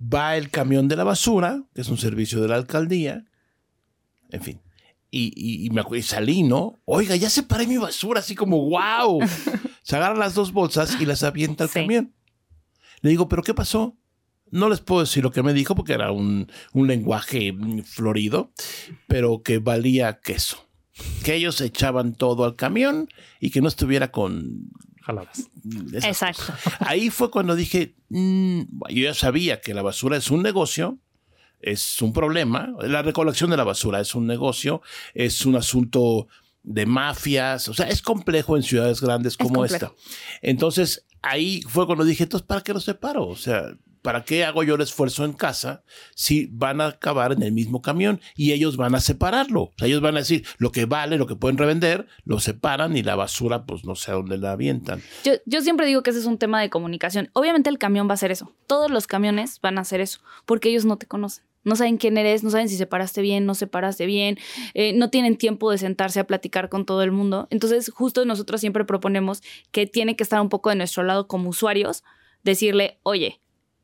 [SPEAKER 5] Va el camión de la basura, que es un servicio de la alcaldía. En fin. Y, y, me y salí, ¿no? Oiga, ya separé mi basura, así como, wow. Se agarra las dos bolsas y las avienta al camión. Le digo, ¿pero qué pasó? No les puedo decir lo que me dijo porque era un, un lenguaje mm, florido, pero que valía queso. Que ellos echaban todo al camión y que no estuviera con
[SPEAKER 4] jaladas.
[SPEAKER 11] Exacto.
[SPEAKER 5] Ahí fue cuando dije, mm, yo ya sabía que la basura es un negocio, es un problema. La recolección de la basura es un negocio, es un asunto de mafias, o sea, es complejo en ciudades grandes como esta. Entonces, ahí fue cuando dije, entonces, ¿para qué lo separo? O sea, ¿para qué hago yo el esfuerzo en casa si van a acabar en el mismo camión y ellos van a separarlo? O sea, ellos van a decir lo que vale, lo que pueden revender, lo separan y la basura, pues no sé a dónde la avientan.
[SPEAKER 11] Yo, yo siempre digo que ese es un tema de comunicación. Obviamente el camión va a hacer eso. Todos los camiones van a hacer eso porque ellos no te conocen. No saben quién eres, no saben si separaste bien, no separaste bien, eh, no tienen tiempo de sentarse a platicar con todo el mundo. Entonces, justo nosotros siempre proponemos que tiene que estar un poco de nuestro lado como usuarios, decirle, oye,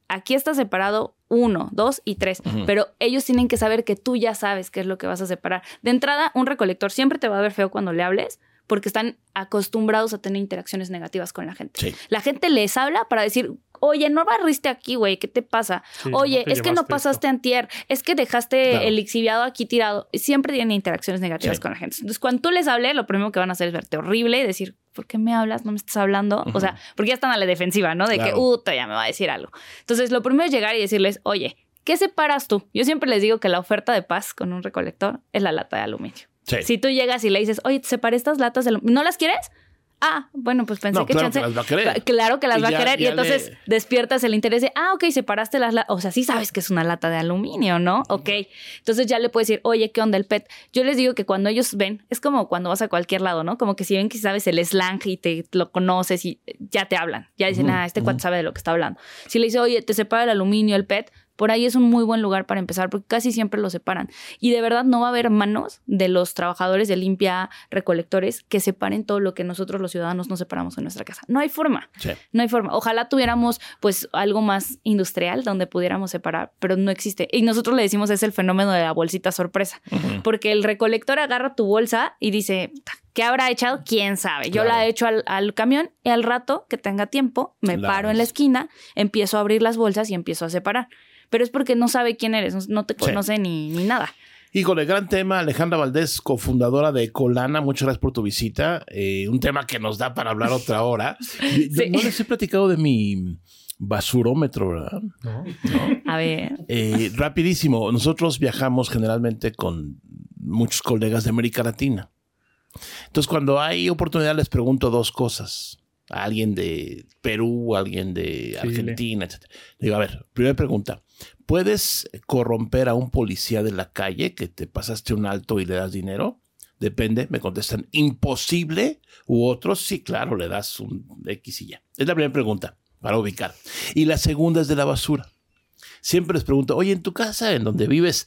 [SPEAKER 11] aquí está separado uno, dos y tres, pero ellos tienen que saber que tú ya sabes qué es lo que vas a separar. De entrada, un recolector siempre te va a ver feo cuando le hables, porque están acostumbrados a tener interacciones negativas con la gente. La gente les habla para decir, oye, no barriste aquí, güey, ¿qué te pasa?
[SPEAKER 4] Sí, no
[SPEAKER 11] oye,
[SPEAKER 4] te
[SPEAKER 11] es que no pasaste antier, es que dejaste
[SPEAKER 5] Claro.
[SPEAKER 11] el lixiviado aquí tirado. Siempre tienen interacciones negativas
[SPEAKER 5] Sí.
[SPEAKER 11] con la gente. Entonces, cuando tú les hables, lo primero que van a hacer es verte horrible y decir, ¿por qué me hablas? No me estás hablando. O sea, porque ya están a la defensiva, ¿no? De que, puta, ya me va a decir algo. Entonces, lo primero es llegar y decirles, oye, ¿qué separas tú? Yo siempre les digo que la oferta de paz con un recolector es la lata de aluminio.
[SPEAKER 5] Sí.
[SPEAKER 11] Si tú llegas y le dices, oye, te separé estas latas de aluminio, ¿no las quieres? Ah, bueno, pues pensé
[SPEAKER 5] No,
[SPEAKER 11] que
[SPEAKER 5] claro
[SPEAKER 11] chance-
[SPEAKER 5] que las va a querer.
[SPEAKER 11] Claro que las
[SPEAKER 5] Y
[SPEAKER 11] va
[SPEAKER 5] ya-
[SPEAKER 11] a querer. Y entonces
[SPEAKER 5] le-
[SPEAKER 11] despiertas el interés de, ah, ok, separaste las latas. O sea, sí sabes que es una lata de aluminio, ¿no? Ok. Entonces ya le puedes decir, oye, ¿qué onda el PET? Yo les digo que cuando ellos ven, es como cuando vas a cualquier lado, ¿no? Como que si ven que sabes el slang y te lo conoces y ya te hablan. Ya dicen, ah, este cuate sabe de lo que está hablando. Si le dice, oye, te separa el aluminio, el PET, por ahí es un muy buen lugar para empezar porque casi siempre lo separan. Y de verdad no va a haber manos de los trabajadores de limpia recolectores que separen todo lo que nosotros los ciudadanos no separamos en nuestra casa. No hay forma.
[SPEAKER 5] Sí.
[SPEAKER 11] No hay forma. Ojalá tuviéramos pues algo más industrial donde pudiéramos separar, pero no existe. Y nosotros le decimos es el fenómeno de la bolsita sorpresa, porque el recolector agarra tu bolsa y dice, ¿qué habrá echado? ¿Quién sabe? Yo
[SPEAKER 5] Claro.
[SPEAKER 11] la echo al, al camión y al rato que tenga tiempo me
[SPEAKER 5] La
[SPEAKER 11] paro en la esquina, empiezo a abrir las bolsas y empiezo a separar. Pero es porque no sabe quién eres, no- no te
[SPEAKER 5] Sí.
[SPEAKER 11] conoce ni, ni nada.
[SPEAKER 5] Híjole, gran tema. Alejandra Valdés, cofundadora de Colana, muchas gracias por tu visita. Eh, un tema que nos da para hablar otra hora. Yo- yo
[SPEAKER 11] Sí.
[SPEAKER 5] No les he platicado de mi basurómetro, ¿verdad?
[SPEAKER 11] A ver.
[SPEAKER 5] Eh, rapidísimo, nosotros viajamos generalmente con muchos colegas de América Latina. Entonces, cuando hay oportunidad, les pregunto dos cosas. A alguien de Perú, a alguien de Argentina, etc. Le digo, a ver, primera pregunta. ¿Puedes corromper a un policía de la calle que te pasaste un alto y le das dinero? Depende, me contestan, imposible. U otros, sí, claro, le das un X y ya. Es la primera pregunta para ubicar. Y la segunda es de la basura. Siempre les pregunto, oye, en tu casa, en donde vives,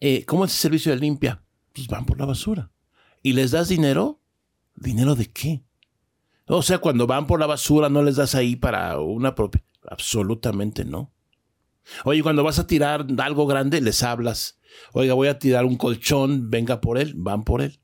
[SPEAKER 5] eh, ¿cómo es el servicio de limpia? Pues van por la basura. ¿Y les das dinero? ¿Dinero de qué? O sea, cuando van por la basura, ¿no les das ahí para una propia? Absolutamente no. Oye, cuando vas a tirar algo grande, les hablas. Oiga, voy a tirar un colchón, venga por él, van por él.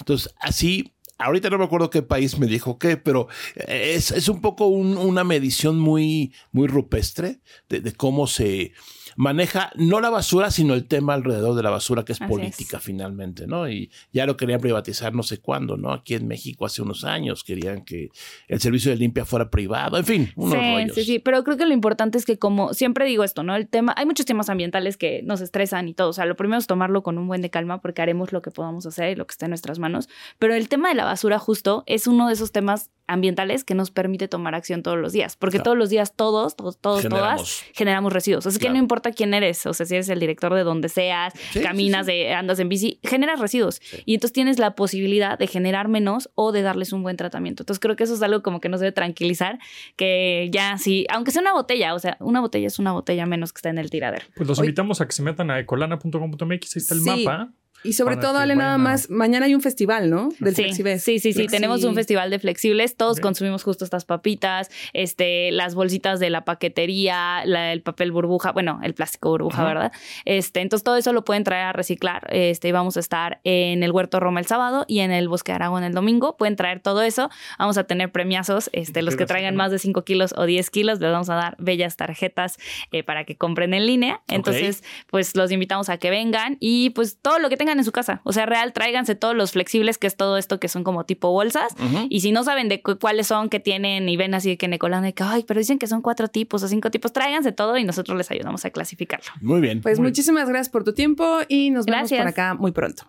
[SPEAKER 5] Entonces, así, ahorita no me acuerdo qué país me dijo qué, pero es, es un poco un- una medición muy, muy rupestre de, de cómo se maneja no la basura, sino el tema alrededor de la basura, que es
[SPEAKER 11] Así
[SPEAKER 5] política finalmente, ¿no? Y ya lo querían privatizar no sé cuándo, ¿no? Aquí en México hace unos años querían que el servicio de limpia fuera privado, en fin, unos
[SPEAKER 11] sí,
[SPEAKER 5] rollos.
[SPEAKER 11] sí, sí, pero creo que lo importante es que como siempre digo esto, ¿no? El tema, hay muchos temas ambientales que nos estresan y todo, o sea, lo primero es tomarlo con un buen de calma porque haremos lo que podamos hacer y lo que esté en nuestras manos, pero el tema de la basura justo es uno de esos temas ambientales que nos permite tomar acción todos los días, porque
[SPEAKER 5] Claro.
[SPEAKER 11] todos los días todos, todos, todos
[SPEAKER 5] Generamos.
[SPEAKER 11] todas generamos residuos, así que no importa quién eres, o sea, si eres el director de donde seas,
[SPEAKER 5] Sí,
[SPEAKER 11] caminas,
[SPEAKER 5] sí, sí.
[SPEAKER 11] De, andas en bici, generas residuos y entonces tienes la posibilidad de generar menos o de darles un buen tratamiento. Entonces creo que eso es algo como que nos debe tranquilizar, que ya sí, aunque sea una botella, o sea, una botella es una botella menos que está en el tiradero.
[SPEAKER 4] Pues los invitamos a que se metan a ecolana.com.mx, ahí está el
[SPEAKER 6] Sí.
[SPEAKER 4] mapa.
[SPEAKER 6] Y sobre
[SPEAKER 4] Para
[SPEAKER 6] todo, Ale, nada más, mañana hay un festival, ¿no? Del
[SPEAKER 11] sí,
[SPEAKER 6] Flexibes.
[SPEAKER 11] sí, sí, sí,
[SPEAKER 6] Flexi-
[SPEAKER 11] tenemos un festival de flexibles, todos consumimos justo estas papitas, este, las bolsitas de la paquetería, la- el papel burbuja, bueno, el plástico burbuja,
[SPEAKER 4] Ajá.
[SPEAKER 11] ¿verdad? Este, entonces todo eso lo pueden traer a reciclar. Este, y vamos a estar en el Huerto Roma el sábado y en el Bosque de Aragón el domingo. Pueden traer todo eso. Vamos a tener premiazos, este, los que traigan más de 5 kilos o 10 kilos, les vamos a dar bellas tarjetas eh, para que compren en línea. Entonces, pues los invitamos a que vengan y pues todo lo que tengan en su casa. O sea, real, tráiganse todos los flexibles, que es todo esto que son como tipo bolsas. Y si no saben de cu- cuáles son, que tienen y ven así que Nicolás, de que, ay, pero dicen que son cuatro tipos o cinco tipos, tráiganse todo y nosotros les ayudamos a clasificarlo.
[SPEAKER 5] Muy bien.
[SPEAKER 6] Pues
[SPEAKER 4] Muy-
[SPEAKER 6] muchísimas gracias por tu tiempo y nos vemos
[SPEAKER 11] Gracias.
[SPEAKER 6] por acá muy pronto.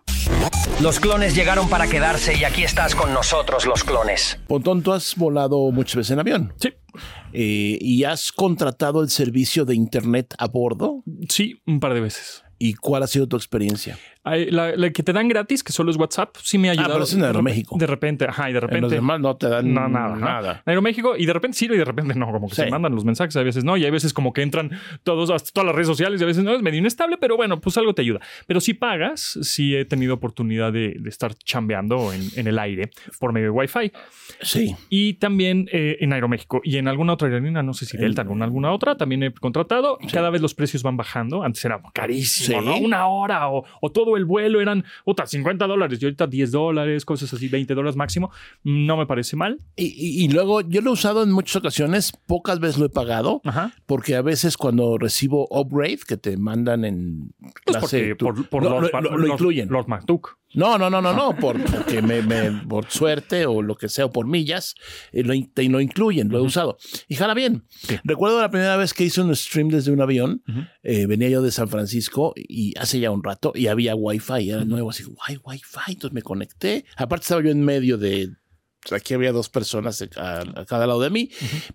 [SPEAKER 12] Los clones llegaron para quedarse y aquí estás con nosotros, los clones.
[SPEAKER 5] Pontón, tú has volado muchas veces en avión.
[SPEAKER 4] Sí,
[SPEAKER 5] Eh, y has contratado el servicio de internet a bordo.
[SPEAKER 4] sí, un par de veces.
[SPEAKER 5] ¿Y cuál ha sido tu experiencia?
[SPEAKER 4] La, la que te dan gratis, que solo es WhatsApp, sí me ha ayudado.
[SPEAKER 5] Ah, pero es en Aeroméxico.
[SPEAKER 4] De repente, ajá, y de
[SPEAKER 5] En los
[SPEAKER 4] repente.
[SPEAKER 5] demás no te dan
[SPEAKER 4] No, nada. ¿no?
[SPEAKER 5] nada.
[SPEAKER 4] En Aeroméxico, y de repente sirve y de repente no, como que
[SPEAKER 5] Sí.
[SPEAKER 4] se mandan los mensajes, a veces no, y hay veces como que entran todos, hasta todas las redes sociales, y a veces no, es medio inestable, pero bueno, pues algo te ayuda. Pero si pagas, sí he tenido oportunidad de, de estar chambeando en, en el aire por medio de Wi-Fi.
[SPEAKER 5] Sí.
[SPEAKER 4] Y también eh, en Aeroméxico y en alguna otra aerolínea, no sé si Delta, en alguna otra, también he contratado. Cada vez los precios van bajando. Antes era carísimo
[SPEAKER 5] Sí.
[SPEAKER 4] ¿no? Una hora o, o todo el vuelo eran, puta, 50 dólares y ahorita 10 dólares, cosas así, 20 dólares máximo. No me parece mal.
[SPEAKER 5] Y, y- y luego yo lo he usado en muchas ocasiones, pocas veces lo he pagado,
[SPEAKER 4] Ajá.
[SPEAKER 5] porque a veces cuando recibo upgrade que te mandan en
[SPEAKER 4] Pues
[SPEAKER 5] clase,
[SPEAKER 4] porque por, por
[SPEAKER 5] lo,
[SPEAKER 4] Lord,
[SPEAKER 5] lo- lo- lo
[SPEAKER 4] Lord-
[SPEAKER 5] incluyen.
[SPEAKER 4] McDuck.
[SPEAKER 5] No, no, no, no, no, por, porque me, me- por suerte o lo que sea, o por millas, eh, lo, in- te lo incluyen, lo he usado. Y jala bien. Recuerdo la primera vez que hice un stream desde un avión, eh, venía yo de San Francisco y hace ya un rato y había wifi, era nuevo, así, guay, wifi, entonces me conecté. Aparte estaba yo en medio de, aquí había dos personas a, a cada lado de mí.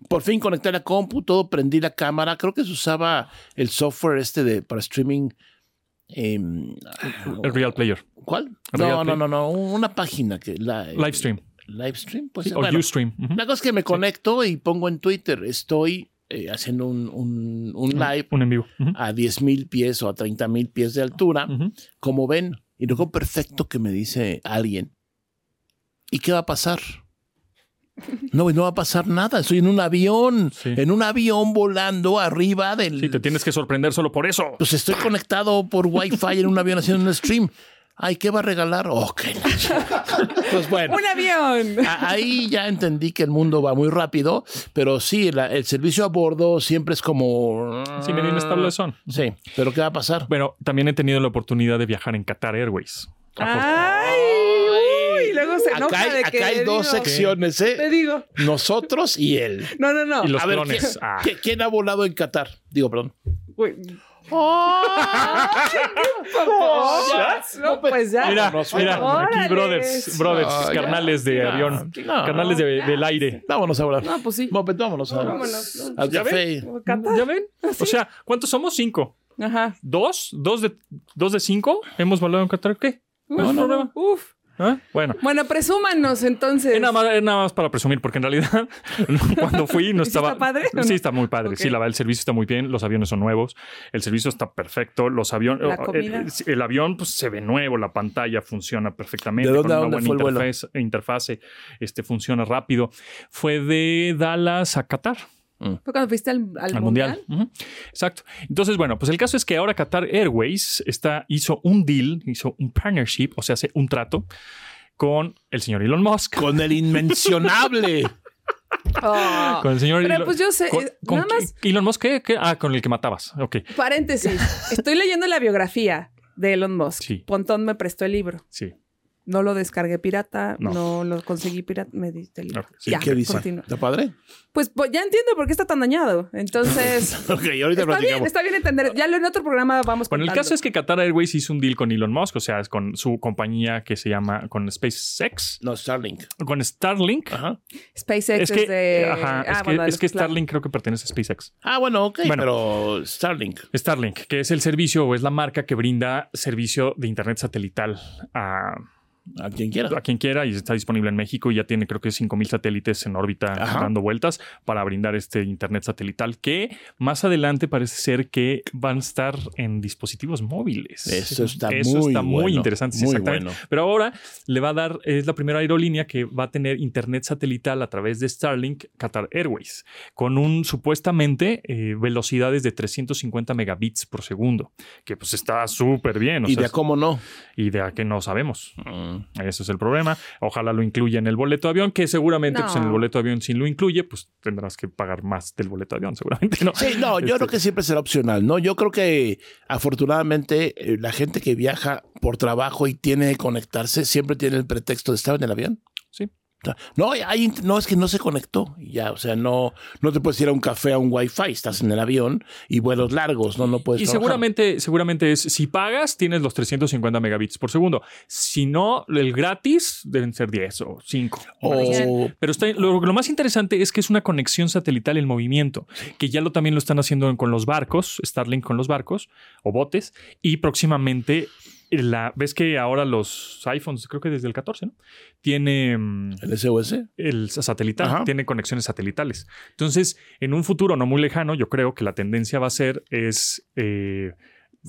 [SPEAKER 5] Por fin conecté la compu, todo, prendí la cámara, creo que se usaba el software este de, para streaming. Em,
[SPEAKER 4] El Real Player.
[SPEAKER 5] ¿Cuál?
[SPEAKER 4] Real
[SPEAKER 5] No, no, no, no, una página que la
[SPEAKER 4] Livestream.
[SPEAKER 5] Livestream, pues
[SPEAKER 4] Sí, o
[SPEAKER 5] bueno,
[SPEAKER 4] Ustream. Ujú.
[SPEAKER 5] La cosa es que me conecto y pongo en Twitter, estoy eh, haciendo un, un- un live
[SPEAKER 4] Un en vivo.
[SPEAKER 5] A 10 mil pies o a 30 mil pies de altura, como ven, y luego perfecto que me dice alguien, ¿y qué va a pasar? No, no va a pasar nada, estoy en un avión, en un avión volando arriba del...
[SPEAKER 4] Sí, te tienes que sorprender solo por eso.
[SPEAKER 5] Pues estoy conectado por Wi-Fi en un avión haciendo un stream. Ay, ¿qué va a regalar? Ok. pues bueno.
[SPEAKER 6] Un avión.
[SPEAKER 5] Ahí ya entendí que el mundo va muy rápido, pero sí, la- el servicio a bordo siempre es como...
[SPEAKER 4] Sí, medio inestable son.
[SPEAKER 5] Sí, pero ¿qué va a pasar?
[SPEAKER 4] Bueno, también he tenido la oportunidad de viajar en Qatar Airways.
[SPEAKER 6] Ay, enoja
[SPEAKER 5] Acá hay,
[SPEAKER 6] de que
[SPEAKER 5] acá hay dos
[SPEAKER 6] digo.
[SPEAKER 5] secciones,
[SPEAKER 6] Te
[SPEAKER 5] ¿eh?
[SPEAKER 6] digo.
[SPEAKER 5] Nosotros y él.
[SPEAKER 6] No, no, no.
[SPEAKER 4] Y los
[SPEAKER 5] A ver,
[SPEAKER 4] clones.
[SPEAKER 5] ¿quién,
[SPEAKER 4] Ah.
[SPEAKER 5] ¿quién- ha volado en Qatar? Digo, perdón.
[SPEAKER 6] Uy. No, pues ya.
[SPEAKER 4] Mira, mira, aquí brothers, brothers,
[SPEAKER 5] Ah, ya.
[SPEAKER 4] carnales de
[SPEAKER 5] No,
[SPEAKER 4] avión,
[SPEAKER 5] no.
[SPEAKER 4] carnales de- del aire.
[SPEAKER 5] Vámonos ahora.
[SPEAKER 6] No, pues sí.
[SPEAKER 5] Moped, vámonos a-
[SPEAKER 6] Vámonos.
[SPEAKER 5] al
[SPEAKER 4] ¿Ya
[SPEAKER 5] café.
[SPEAKER 6] Qatar.
[SPEAKER 4] ¿Ya ven? O sea, ¿cuántos somos? Cinco.
[SPEAKER 6] Ajá.
[SPEAKER 4] ¿Dos? ¿Dos de, dos de cinco? ¿Hemos volado en Qatar? ¿Qué? No, no, problema.
[SPEAKER 6] Uf.
[SPEAKER 4] ¿Ah? Bueno.
[SPEAKER 6] Bueno, presúmanos entonces.
[SPEAKER 4] Es nada, más, es nada más para presumir, porque en realidad cuando fui no
[SPEAKER 6] ¿Sí
[SPEAKER 4] estaba.
[SPEAKER 6] está padre no?
[SPEAKER 4] Sí, está muy padre. Sí, la verdad, el servicio está muy bien. Los aviones son nuevos. El servicio está perfecto. Los aviones.
[SPEAKER 6] La comida.
[SPEAKER 4] El, el avión pues, se ve nuevo. La pantalla funciona perfectamente.
[SPEAKER 5] ¿De dónde
[SPEAKER 4] con una
[SPEAKER 5] dónde
[SPEAKER 4] buena
[SPEAKER 5] fue el vuelo?
[SPEAKER 4] interfaz- interfase. Este, funciona rápido. Fue de Dallas a Qatar.
[SPEAKER 6] ¿Fue cuando fuiste al, al
[SPEAKER 4] Al
[SPEAKER 6] mundial?
[SPEAKER 4] Exacto. Entonces, bueno, pues el caso es que ahora Qatar Airways está, hizo un deal, hizo un partnership, o sea, hace un trato con el señor Elon Musk.
[SPEAKER 5] Con el inmencionable.
[SPEAKER 6] Oh.
[SPEAKER 4] Con el señor
[SPEAKER 6] Pero
[SPEAKER 4] Elon
[SPEAKER 6] pues yo sé,
[SPEAKER 4] con- con
[SPEAKER 6] nada
[SPEAKER 4] qui-
[SPEAKER 6] más-
[SPEAKER 4] Elon Musk, ¿qué? ¿Qué? Ah, con el que matabas. Ok.
[SPEAKER 6] Paréntesis. Estoy leyendo la biografía de Elon Musk.
[SPEAKER 4] Sí.
[SPEAKER 6] Pontón me prestó el libro.
[SPEAKER 4] Sí.
[SPEAKER 6] No lo descargué pirata, no,
[SPEAKER 4] No.
[SPEAKER 6] lo conseguí pirata, me diste el libro.
[SPEAKER 4] Ok, sí.
[SPEAKER 6] Ya,
[SPEAKER 5] ¿Qué dice?
[SPEAKER 6] continúa.
[SPEAKER 5] ¿Está padre?
[SPEAKER 6] Pues, pues, ya entiendo por qué está tan dañado. Entonces,
[SPEAKER 5] Ok, ahorita
[SPEAKER 6] está bien,
[SPEAKER 5] platicamos.
[SPEAKER 6] está bien entender. Ya lo en otro programa vamos
[SPEAKER 4] Bueno, el caso es que Qatar Airways hizo un deal con Elon Musk, o sea, es con su compañía que se llama, con SpaceX,
[SPEAKER 5] No, Starlink.
[SPEAKER 4] con Starlink.
[SPEAKER 5] Ajá.
[SPEAKER 6] SpaceX
[SPEAKER 4] Es que,
[SPEAKER 6] de...
[SPEAKER 4] ajá, es
[SPEAKER 6] ah,
[SPEAKER 4] que,
[SPEAKER 6] bueno, de
[SPEAKER 4] es que. Starlink creo que pertenece a SpaceX.
[SPEAKER 5] Ah, bueno, ok,
[SPEAKER 4] Bueno.
[SPEAKER 5] pero Starlink.
[SPEAKER 4] Starlink, que es el servicio o es la marca que brinda servicio de internet satelital a,
[SPEAKER 5] A quien quiera.
[SPEAKER 4] a quien quiera y está disponible en México y ya tiene creo que 5000 satélites en órbita
[SPEAKER 5] Ajá.
[SPEAKER 4] dando vueltas para brindar este internet satelital que más adelante parece ser que van a estar en dispositivos móviles.
[SPEAKER 5] Eso está
[SPEAKER 4] Eso
[SPEAKER 5] muy
[SPEAKER 4] está muy
[SPEAKER 5] bueno,
[SPEAKER 4] interesante,
[SPEAKER 5] muy
[SPEAKER 4] exactamente.
[SPEAKER 5] bueno.
[SPEAKER 4] Pero ahora le va a dar, es la primera aerolínea que va a tener internet satelital a través de Starlink Qatar Airways, con un supuestamente eh, velocidades de 350 megabits por segundo, que pues está súper bien. o
[SPEAKER 5] ¿Y
[SPEAKER 4] sea,
[SPEAKER 5] de a cómo no?
[SPEAKER 4] y de a que no sabemos.
[SPEAKER 5] Mm.
[SPEAKER 4] Ese es el problema. Ojalá lo incluya en el boleto de avión, que seguramente
[SPEAKER 6] No.
[SPEAKER 4] pues, en el boleto de avión, si lo incluye, pues tendrás que pagar más del boleto de avión, seguramente no.
[SPEAKER 5] Sí, no, yo
[SPEAKER 4] Este,
[SPEAKER 5] creo que siempre será opcional, ¿no? Yo creo que afortunadamente eh, la gente que viaja por trabajo y tiene que conectarse siempre tiene el pretexto de estar en el avión.
[SPEAKER 4] Sí.
[SPEAKER 5] Sea, No, hay, no es que no se conectó ya, o sea, no, no te puedes ir a un café a un wifi, estás en el avión y vuelos largos, no, no puedes.
[SPEAKER 4] Y
[SPEAKER 5] trabajar.
[SPEAKER 4] seguramente, seguramente es, si pagas, tienes los 350 megabits por segundo. Si no, el gratis deben ser 10 o 5.
[SPEAKER 5] O
[SPEAKER 4] Pero está, lo, lo más interesante es que es una conexión satelital en movimiento, que ya lo también lo están haciendo con los barcos, Starlink con los barcos o botes, y próximamente la, ves que ahora los iPhones, creo que desde el 14, ¿no? Tiene mm,
[SPEAKER 5] el SOS.
[SPEAKER 4] el satelital,
[SPEAKER 5] Ajá.
[SPEAKER 4] tiene conexiones satelitales. Entonces, en un futuro no muy lejano, yo creo que la tendencia va a ser es eh,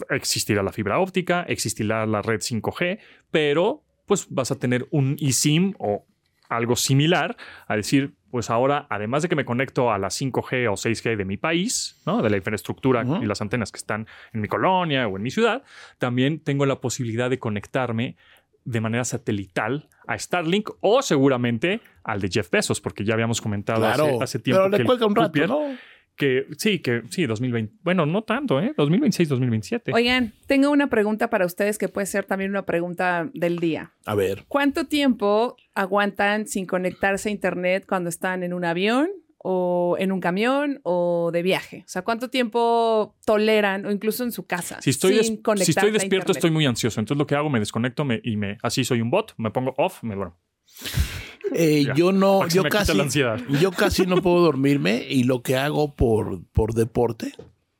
[SPEAKER 4] existirá la fibra óptica, existirá la red 5G, pero pues vas a tener un eSIM o algo similar a decir, pues ahora, además de que me conecto a la 5G o 6G de mi país, ¿no? de la infraestructura y las antenas que están en mi colonia o en mi ciudad, también tengo la posibilidad de conectarme de manera satelital a Starlink o seguramente al de Jeff Bezos, porque ya habíamos comentado
[SPEAKER 5] Claro,
[SPEAKER 4] hace, hace tiempo
[SPEAKER 5] pero le
[SPEAKER 4] que el
[SPEAKER 5] cuelga un rato, ¿no?
[SPEAKER 4] Que sí, que sí, 2020, bueno, no tanto, ¿eh? 2026, 2027.
[SPEAKER 6] Oigan, tengo una pregunta para ustedes que puede ser también una pregunta del día.
[SPEAKER 5] A ver.
[SPEAKER 6] ¿Cuánto tiempo aguantan sin conectarse a internet cuando están en un avión o en un camión o de viaje? O sea, ¿cuánto tiempo toleran o incluso en su casa
[SPEAKER 4] Si estoy,
[SPEAKER 6] sin
[SPEAKER 4] si estoy despierto, estoy muy ansioso. Entonces lo que hago, me desconecto me- y me así soy un bot, me pongo off, me duermo.
[SPEAKER 5] Eh, yo no, yo casi,
[SPEAKER 4] la ansiedad.
[SPEAKER 5] yo casi no puedo dormirme y lo que hago por, por deporte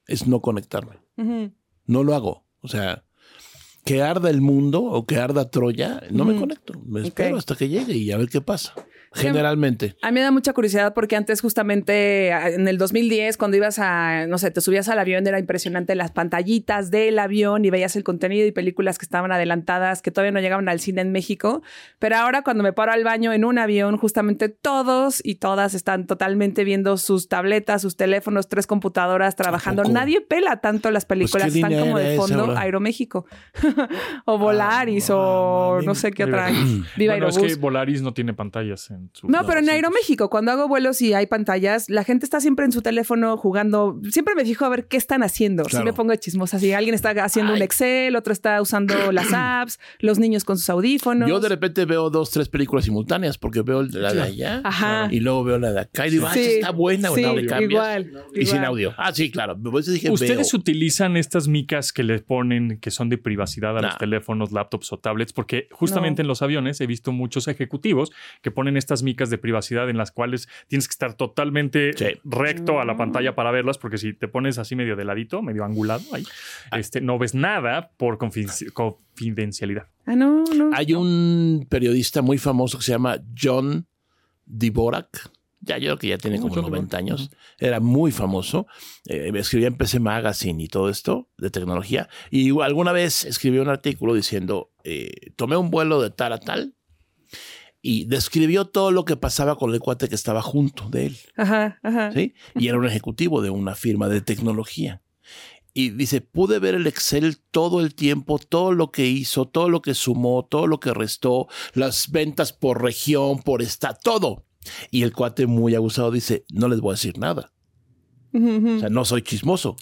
[SPEAKER 5] es no conectarme. No lo hago. O sea, que arda el mundo o que arda Troya, no me conecto. Me espero hasta que llegue y a ver qué pasa. Generalmente.
[SPEAKER 6] A mí me da mucha curiosidad porque antes justamente en el 2010 cuando ibas a, no sé, te subías al avión era impresionante las pantallitas del avión y veías el contenido y películas que estaban adelantadas que todavía no llegaban al cine en México. Pero ahora cuando me paro al baño en un avión, justamente todos y todas están totalmente viendo sus tabletas, sus teléfonos, tres computadoras trabajando. Nadie pela tanto las películas,
[SPEAKER 5] ¿qué
[SPEAKER 6] están como de
[SPEAKER 5] esa
[SPEAKER 6] fondo
[SPEAKER 5] ahora?
[SPEAKER 6] Aeroméxico o Volaris o no sé qué otra. Viva
[SPEAKER 4] bueno, es
[SPEAKER 6] Aerobús.
[SPEAKER 4] que Volaris no tiene pantallas en su.
[SPEAKER 6] No, pero en Aeroméxico, cuando hago vuelos y hay pantallas, la gente está siempre en su teléfono jugando. Siempre me fijo a ver qué están haciendo. Si
[SPEAKER 5] Claro.
[SPEAKER 6] me pongo chismosa. Si alguien está haciendo un Excel, otro está usando las apps, los niños con sus audífonos.
[SPEAKER 5] Yo de repente veo dos, tres películas simultáneas porque veo la de allá
[SPEAKER 6] Ajá.
[SPEAKER 5] y luego veo la de acá y digo, ah,
[SPEAKER 6] Sí,
[SPEAKER 5] esta está buena,
[SPEAKER 6] sí,
[SPEAKER 5] le cambias.
[SPEAKER 6] igual,
[SPEAKER 5] Y sin
[SPEAKER 6] igual.
[SPEAKER 5] audio. Ah, sí, claro. Dije,
[SPEAKER 4] ¿Ustedes
[SPEAKER 5] veo.
[SPEAKER 4] utilizan estas micas que les ponen que son de privacidad a los
[SPEAKER 5] No.
[SPEAKER 4] teléfonos, laptops o tablets? Porque justamente
[SPEAKER 6] No.
[SPEAKER 4] en los aviones he visto muchos ejecutivos que ponen estas micas de privacidad en las cuales tienes que estar totalmente
[SPEAKER 5] Sí.
[SPEAKER 4] recto a la
[SPEAKER 6] Mm.
[SPEAKER 4] pantalla para verlas, porque si te pones así medio de ladito, medio angulado, ahí,
[SPEAKER 5] Ah.
[SPEAKER 4] este, no ves nada por confidenci- confidencialidad.
[SPEAKER 6] Ah, no, no.
[SPEAKER 5] Hay un periodista muy famoso que se llama John Dvorak. Ya yo creo que ya tiene
[SPEAKER 4] Oh,
[SPEAKER 5] como
[SPEAKER 4] John
[SPEAKER 5] 90 años. Era muy famoso. Eh, escribía en PC Magazine y todo esto de tecnología. Y alguna vez escribió un artículo diciendo, eh, tomé un vuelo de tal a tal y describió todo lo que pasaba con el cuate que estaba junto de él.
[SPEAKER 6] Ajá, ajá.
[SPEAKER 5] ¿sí? Y era un ejecutivo de una firma de tecnología. Y dice, pude ver el Excel todo el tiempo, todo lo que hizo, todo lo que sumó, todo lo que restó, las ventas por región, por esta, todo. Y el cuate muy abusado dice, no les voy a decir nada. O sea, no soy chismoso.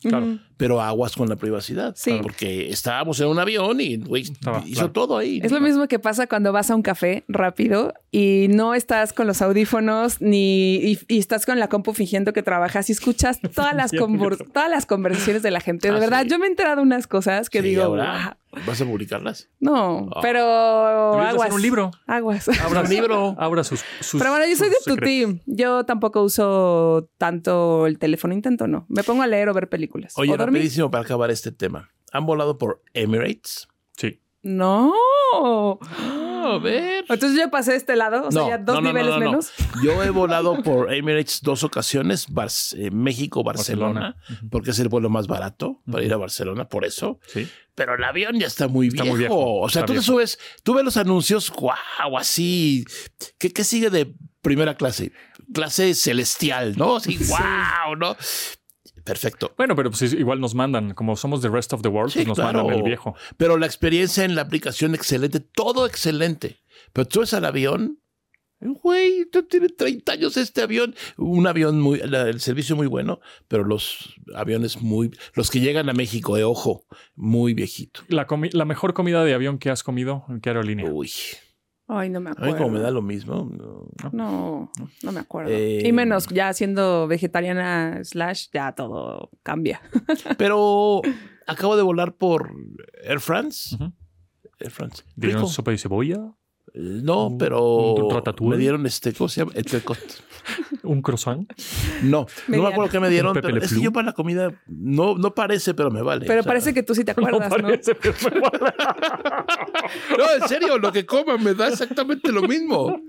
[SPEAKER 5] Pero aguas con la privacidad.
[SPEAKER 6] Sí.
[SPEAKER 5] Porque estábamos en un avión y
[SPEAKER 4] Estaba,
[SPEAKER 5] hizo
[SPEAKER 4] claro.
[SPEAKER 5] todo ahí.
[SPEAKER 6] Es lo mismo que pasa cuando vas a un café rápido y no estás con los audífonos ni y, y estás con la compu fingiendo que trabajas y escuchas todas las todas las conversaciones de la gente. De
[SPEAKER 5] Ah,
[SPEAKER 6] verdad,
[SPEAKER 5] sí.
[SPEAKER 6] yo me he enterado unas cosas que
[SPEAKER 5] Sí,
[SPEAKER 6] digo,
[SPEAKER 5] ahora, ¿Vas a publicarlas?
[SPEAKER 6] No,
[SPEAKER 5] Oh.
[SPEAKER 6] pero
[SPEAKER 4] de
[SPEAKER 6] aguas.
[SPEAKER 4] hacer un libro.
[SPEAKER 6] Aguas.
[SPEAKER 4] Abra
[SPEAKER 5] un libro.
[SPEAKER 4] Abra sus, sus-
[SPEAKER 6] Pero bueno, yo soy de tu team. Yo tampoco uso tanto el teléfono, intento no. Me pongo a leer o ver películas.
[SPEAKER 5] Oye,
[SPEAKER 6] o.
[SPEAKER 5] rapidísimo para acabar este tema. ¿Han volado por Emirates?
[SPEAKER 4] Sí.
[SPEAKER 6] No.
[SPEAKER 5] a ver.
[SPEAKER 6] Entonces yo pasé a este lado, o sea, ya dos niveles menos.
[SPEAKER 5] Yo he volado por Emirates dos ocasiones, Bar- eh, México, Barcelona,
[SPEAKER 4] Barcelona.
[SPEAKER 5] porque es el vuelo más barato para ir a Barcelona, por eso.
[SPEAKER 4] Sí.
[SPEAKER 5] Pero el avión ya está muy
[SPEAKER 4] Está
[SPEAKER 5] viejo.
[SPEAKER 4] muy viejo,
[SPEAKER 5] O sea,
[SPEAKER 4] está
[SPEAKER 5] tú te subes, tú ves los anuncios, wow, así. ¿Qué, qué sigue de primera clase? Clase celestial, ¿no? Así, wow, ¿no? Perfecto.
[SPEAKER 4] Bueno, pero pues igual nos mandan, como somos the rest of the world,
[SPEAKER 5] Sí,
[SPEAKER 4] pues nos
[SPEAKER 5] claro.
[SPEAKER 4] mandan el viejo.
[SPEAKER 5] Pero la experiencia en la aplicación excelente, todo excelente. Pero tú ves al avión, güey, tú tienes 30 años este avión, un avión muy, la- el servicio muy bueno, pero los aviones muy, los que llegan a México, de ojo, muy viejito.
[SPEAKER 4] La, comi- la mejor comida de avión que has comido, ¿en qué aerolínea?
[SPEAKER 5] Uy,
[SPEAKER 6] Ay, no me
[SPEAKER 5] a
[SPEAKER 6] acuerdo.
[SPEAKER 5] mí como me da lo mismo. no.
[SPEAKER 6] No, no me acuerdo.
[SPEAKER 5] Eh,
[SPEAKER 6] y menos ya siendo vegetariana slash, ya todo cambia.
[SPEAKER 5] Pero acabo de volar por Air France. Air France.
[SPEAKER 4] ¿Dieron
[SPEAKER 5] Rico.
[SPEAKER 4] sopa de cebolla?
[SPEAKER 5] No,
[SPEAKER 4] un-
[SPEAKER 5] pero
[SPEAKER 4] un
[SPEAKER 5] me dieron este, ¿cómo se llama?
[SPEAKER 4] ¿Un croissant?
[SPEAKER 5] No, no me acuerdo qué me dieron, pero es que yo para la comida no, no parece, pero me vale.
[SPEAKER 6] Pero
[SPEAKER 5] O sea,
[SPEAKER 6] parece que tú sí te acuerdas, ¿no?
[SPEAKER 4] parece, pero me vale.
[SPEAKER 5] No, en serio, lo que coman me da exactamente lo mismo.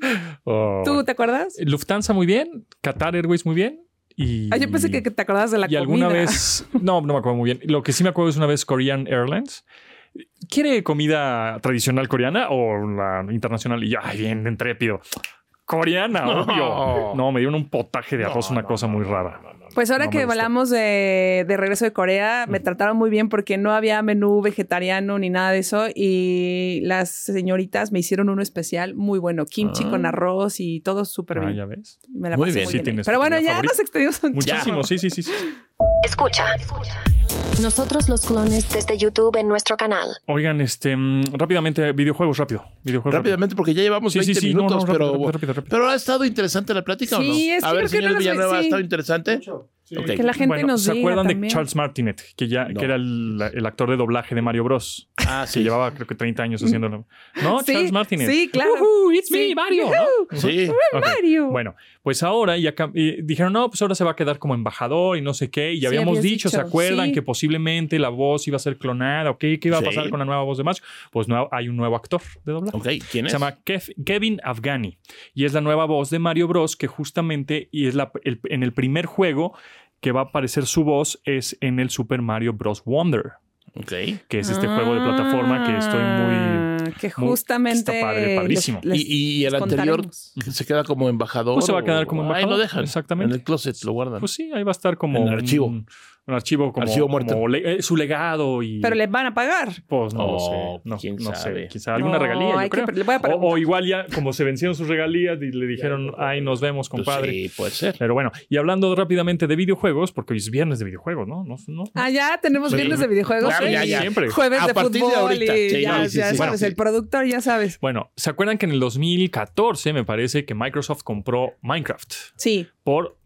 [SPEAKER 4] Oh.
[SPEAKER 6] ¿Tú te acuerdas?
[SPEAKER 4] Lufthansa muy bien, Qatar Airways muy bien. Y,
[SPEAKER 6] Ah, yo pensé que, que te acordabas de la
[SPEAKER 4] y
[SPEAKER 6] comida.
[SPEAKER 4] alguna vez, no, no me acuerdo muy bien. Lo que sí me acuerdo es una vez Korean Airlines. ¿Quiere comida tradicional coreana o la internacional? Y yo, ay, bien, intrépido. coreana,
[SPEAKER 5] No.
[SPEAKER 4] obvio. No, me dieron un potaje de arroz, una cosa muy rara.
[SPEAKER 6] Pues ahora
[SPEAKER 4] No
[SPEAKER 6] que hablamos de, de regreso de Corea, me trataron muy bien porque no había menú vegetariano ni nada de eso. Y las señoritas me hicieron uno especial muy bueno. Kimchi
[SPEAKER 4] Ah.
[SPEAKER 6] con arroz y todo súper
[SPEAKER 4] Ah,
[SPEAKER 6] bien.
[SPEAKER 4] ya ves.
[SPEAKER 6] Me la
[SPEAKER 5] Muy
[SPEAKER 6] pasé
[SPEAKER 5] bien.
[SPEAKER 6] muy
[SPEAKER 4] Sí,
[SPEAKER 6] bien. Pero bueno, ya
[SPEAKER 4] favorita.
[SPEAKER 6] nos extendimos un
[SPEAKER 4] Muchísimo, sí, sí, sí. sí.
[SPEAKER 3] Escucha. Nosotros los clones desde YouTube en nuestro canal.
[SPEAKER 4] Oigan, este, mm, rápidamente, videojuegos, rápido. Videojuegos
[SPEAKER 5] Rápidamente, porque ya llevamos
[SPEAKER 4] Sí, sí,
[SPEAKER 5] 20
[SPEAKER 4] sí, no,
[SPEAKER 5] minutos,
[SPEAKER 4] no, rápido,
[SPEAKER 5] pero,
[SPEAKER 4] rápido, rápido, rápido.
[SPEAKER 5] pero ha estado interesante la plática
[SPEAKER 6] Sí,
[SPEAKER 5] o no?
[SPEAKER 6] es que
[SPEAKER 5] A ver, señor
[SPEAKER 6] no
[SPEAKER 5] Villanueva, ¿ha
[SPEAKER 6] sí.
[SPEAKER 5] estado interesante? Ok.
[SPEAKER 6] Que la gente
[SPEAKER 4] Bueno,
[SPEAKER 6] nos
[SPEAKER 4] ¿Se
[SPEAKER 6] diga
[SPEAKER 4] acuerdan
[SPEAKER 6] también.
[SPEAKER 4] de Charles Martinet, que ya
[SPEAKER 5] No.
[SPEAKER 4] que era el, el actor de doblaje de Mario Bros?
[SPEAKER 5] Ah,
[SPEAKER 4] Que
[SPEAKER 5] sí.
[SPEAKER 4] llevaba creo que 30 años haciéndolo. No,
[SPEAKER 6] Sí,
[SPEAKER 4] Charles Martinet.
[SPEAKER 6] sí, claro.
[SPEAKER 4] Ujú, it's
[SPEAKER 6] Sí.
[SPEAKER 4] me, Mario. ¿no?
[SPEAKER 5] Sí.
[SPEAKER 4] Ok.
[SPEAKER 6] Mario.
[SPEAKER 4] Bueno, pues ahora ya cam- y dijeron, no, pues ahora se va a quedar como embajador y no sé qué. Y ya habíamos dicho, ¿se acuerdan?
[SPEAKER 6] sí.
[SPEAKER 4] Que posiblemente la voz iba a ser clonada. ¿o qué? ¿Qué iba a
[SPEAKER 5] Sí.
[SPEAKER 4] pasar con la nueva voz de Mario? Pues no, hay un nuevo actor de doblaje.
[SPEAKER 5] Ok, ¿quién es?
[SPEAKER 4] Se llama Kev- Kevin Afghani y es la nueva voz de Mario Bros. que justamente y es la, el- en el primer juego que va a aparecer su voz es en el Super Mario Bros. Wonder,
[SPEAKER 5] Ok.
[SPEAKER 4] que es este juego de plataforma que estoy muy...
[SPEAKER 6] Ah, Que
[SPEAKER 4] muy-
[SPEAKER 6] justamente.
[SPEAKER 4] está padre, padrísimo.
[SPEAKER 6] les-
[SPEAKER 5] Y, y el anterior
[SPEAKER 6] contaremos.
[SPEAKER 5] se queda como embajador.
[SPEAKER 4] Pues se va a
[SPEAKER 5] o-
[SPEAKER 4] quedar como
[SPEAKER 5] Ahí
[SPEAKER 4] embajador,
[SPEAKER 5] lo dejan.
[SPEAKER 4] exactamente.
[SPEAKER 5] En el closet lo guardan.
[SPEAKER 4] Pues sí, ahí va a estar como
[SPEAKER 5] En el archivo.
[SPEAKER 4] Un, un archivo como,
[SPEAKER 5] Archivo muerto.
[SPEAKER 4] como le- eh, su legado y...
[SPEAKER 6] Pero le van a pagar.
[SPEAKER 4] Pues no lo
[SPEAKER 5] Oh,
[SPEAKER 4] sé. No,
[SPEAKER 5] quién
[SPEAKER 4] no
[SPEAKER 5] sabe.
[SPEAKER 4] sé. Quizá alguna
[SPEAKER 6] No,
[SPEAKER 4] regalía, yo
[SPEAKER 6] que
[SPEAKER 4] creo. o, igual ya, como se vencieron sus regalías y le dijeron, ay, nos vemos,
[SPEAKER 5] Pues
[SPEAKER 4] compadre.
[SPEAKER 5] sí, puede ser.
[SPEAKER 4] Pero bueno, y hablando rápidamente de videojuegos, porque hoy es viernes de videojuegos, ¿no? no, no
[SPEAKER 6] Ah, ya tenemos
[SPEAKER 5] Sí.
[SPEAKER 6] viernes de videojuegos.
[SPEAKER 5] Claro,
[SPEAKER 6] Sí,
[SPEAKER 5] ya, ya.
[SPEAKER 4] Siempre.
[SPEAKER 6] Jueves
[SPEAKER 5] A
[SPEAKER 6] de
[SPEAKER 5] partir de
[SPEAKER 6] fútbol
[SPEAKER 5] ahorita.
[SPEAKER 6] y
[SPEAKER 5] Sí,
[SPEAKER 6] ya,
[SPEAKER 5] no, sí,
[SPEAKER 6] ya
[SPEAKER 5] sí,
[SPEAKER 6] sabes,
[SPEAKER 5] sí.
[SPEAKER 6] el productor ya sabes.
[SPEAKER 4] Bueno, ¿se acuerdan que en el 2014 me parece que Microsoft compró Minecraft
[SPEAKER 6] Sí.
[SPEAKER 4] por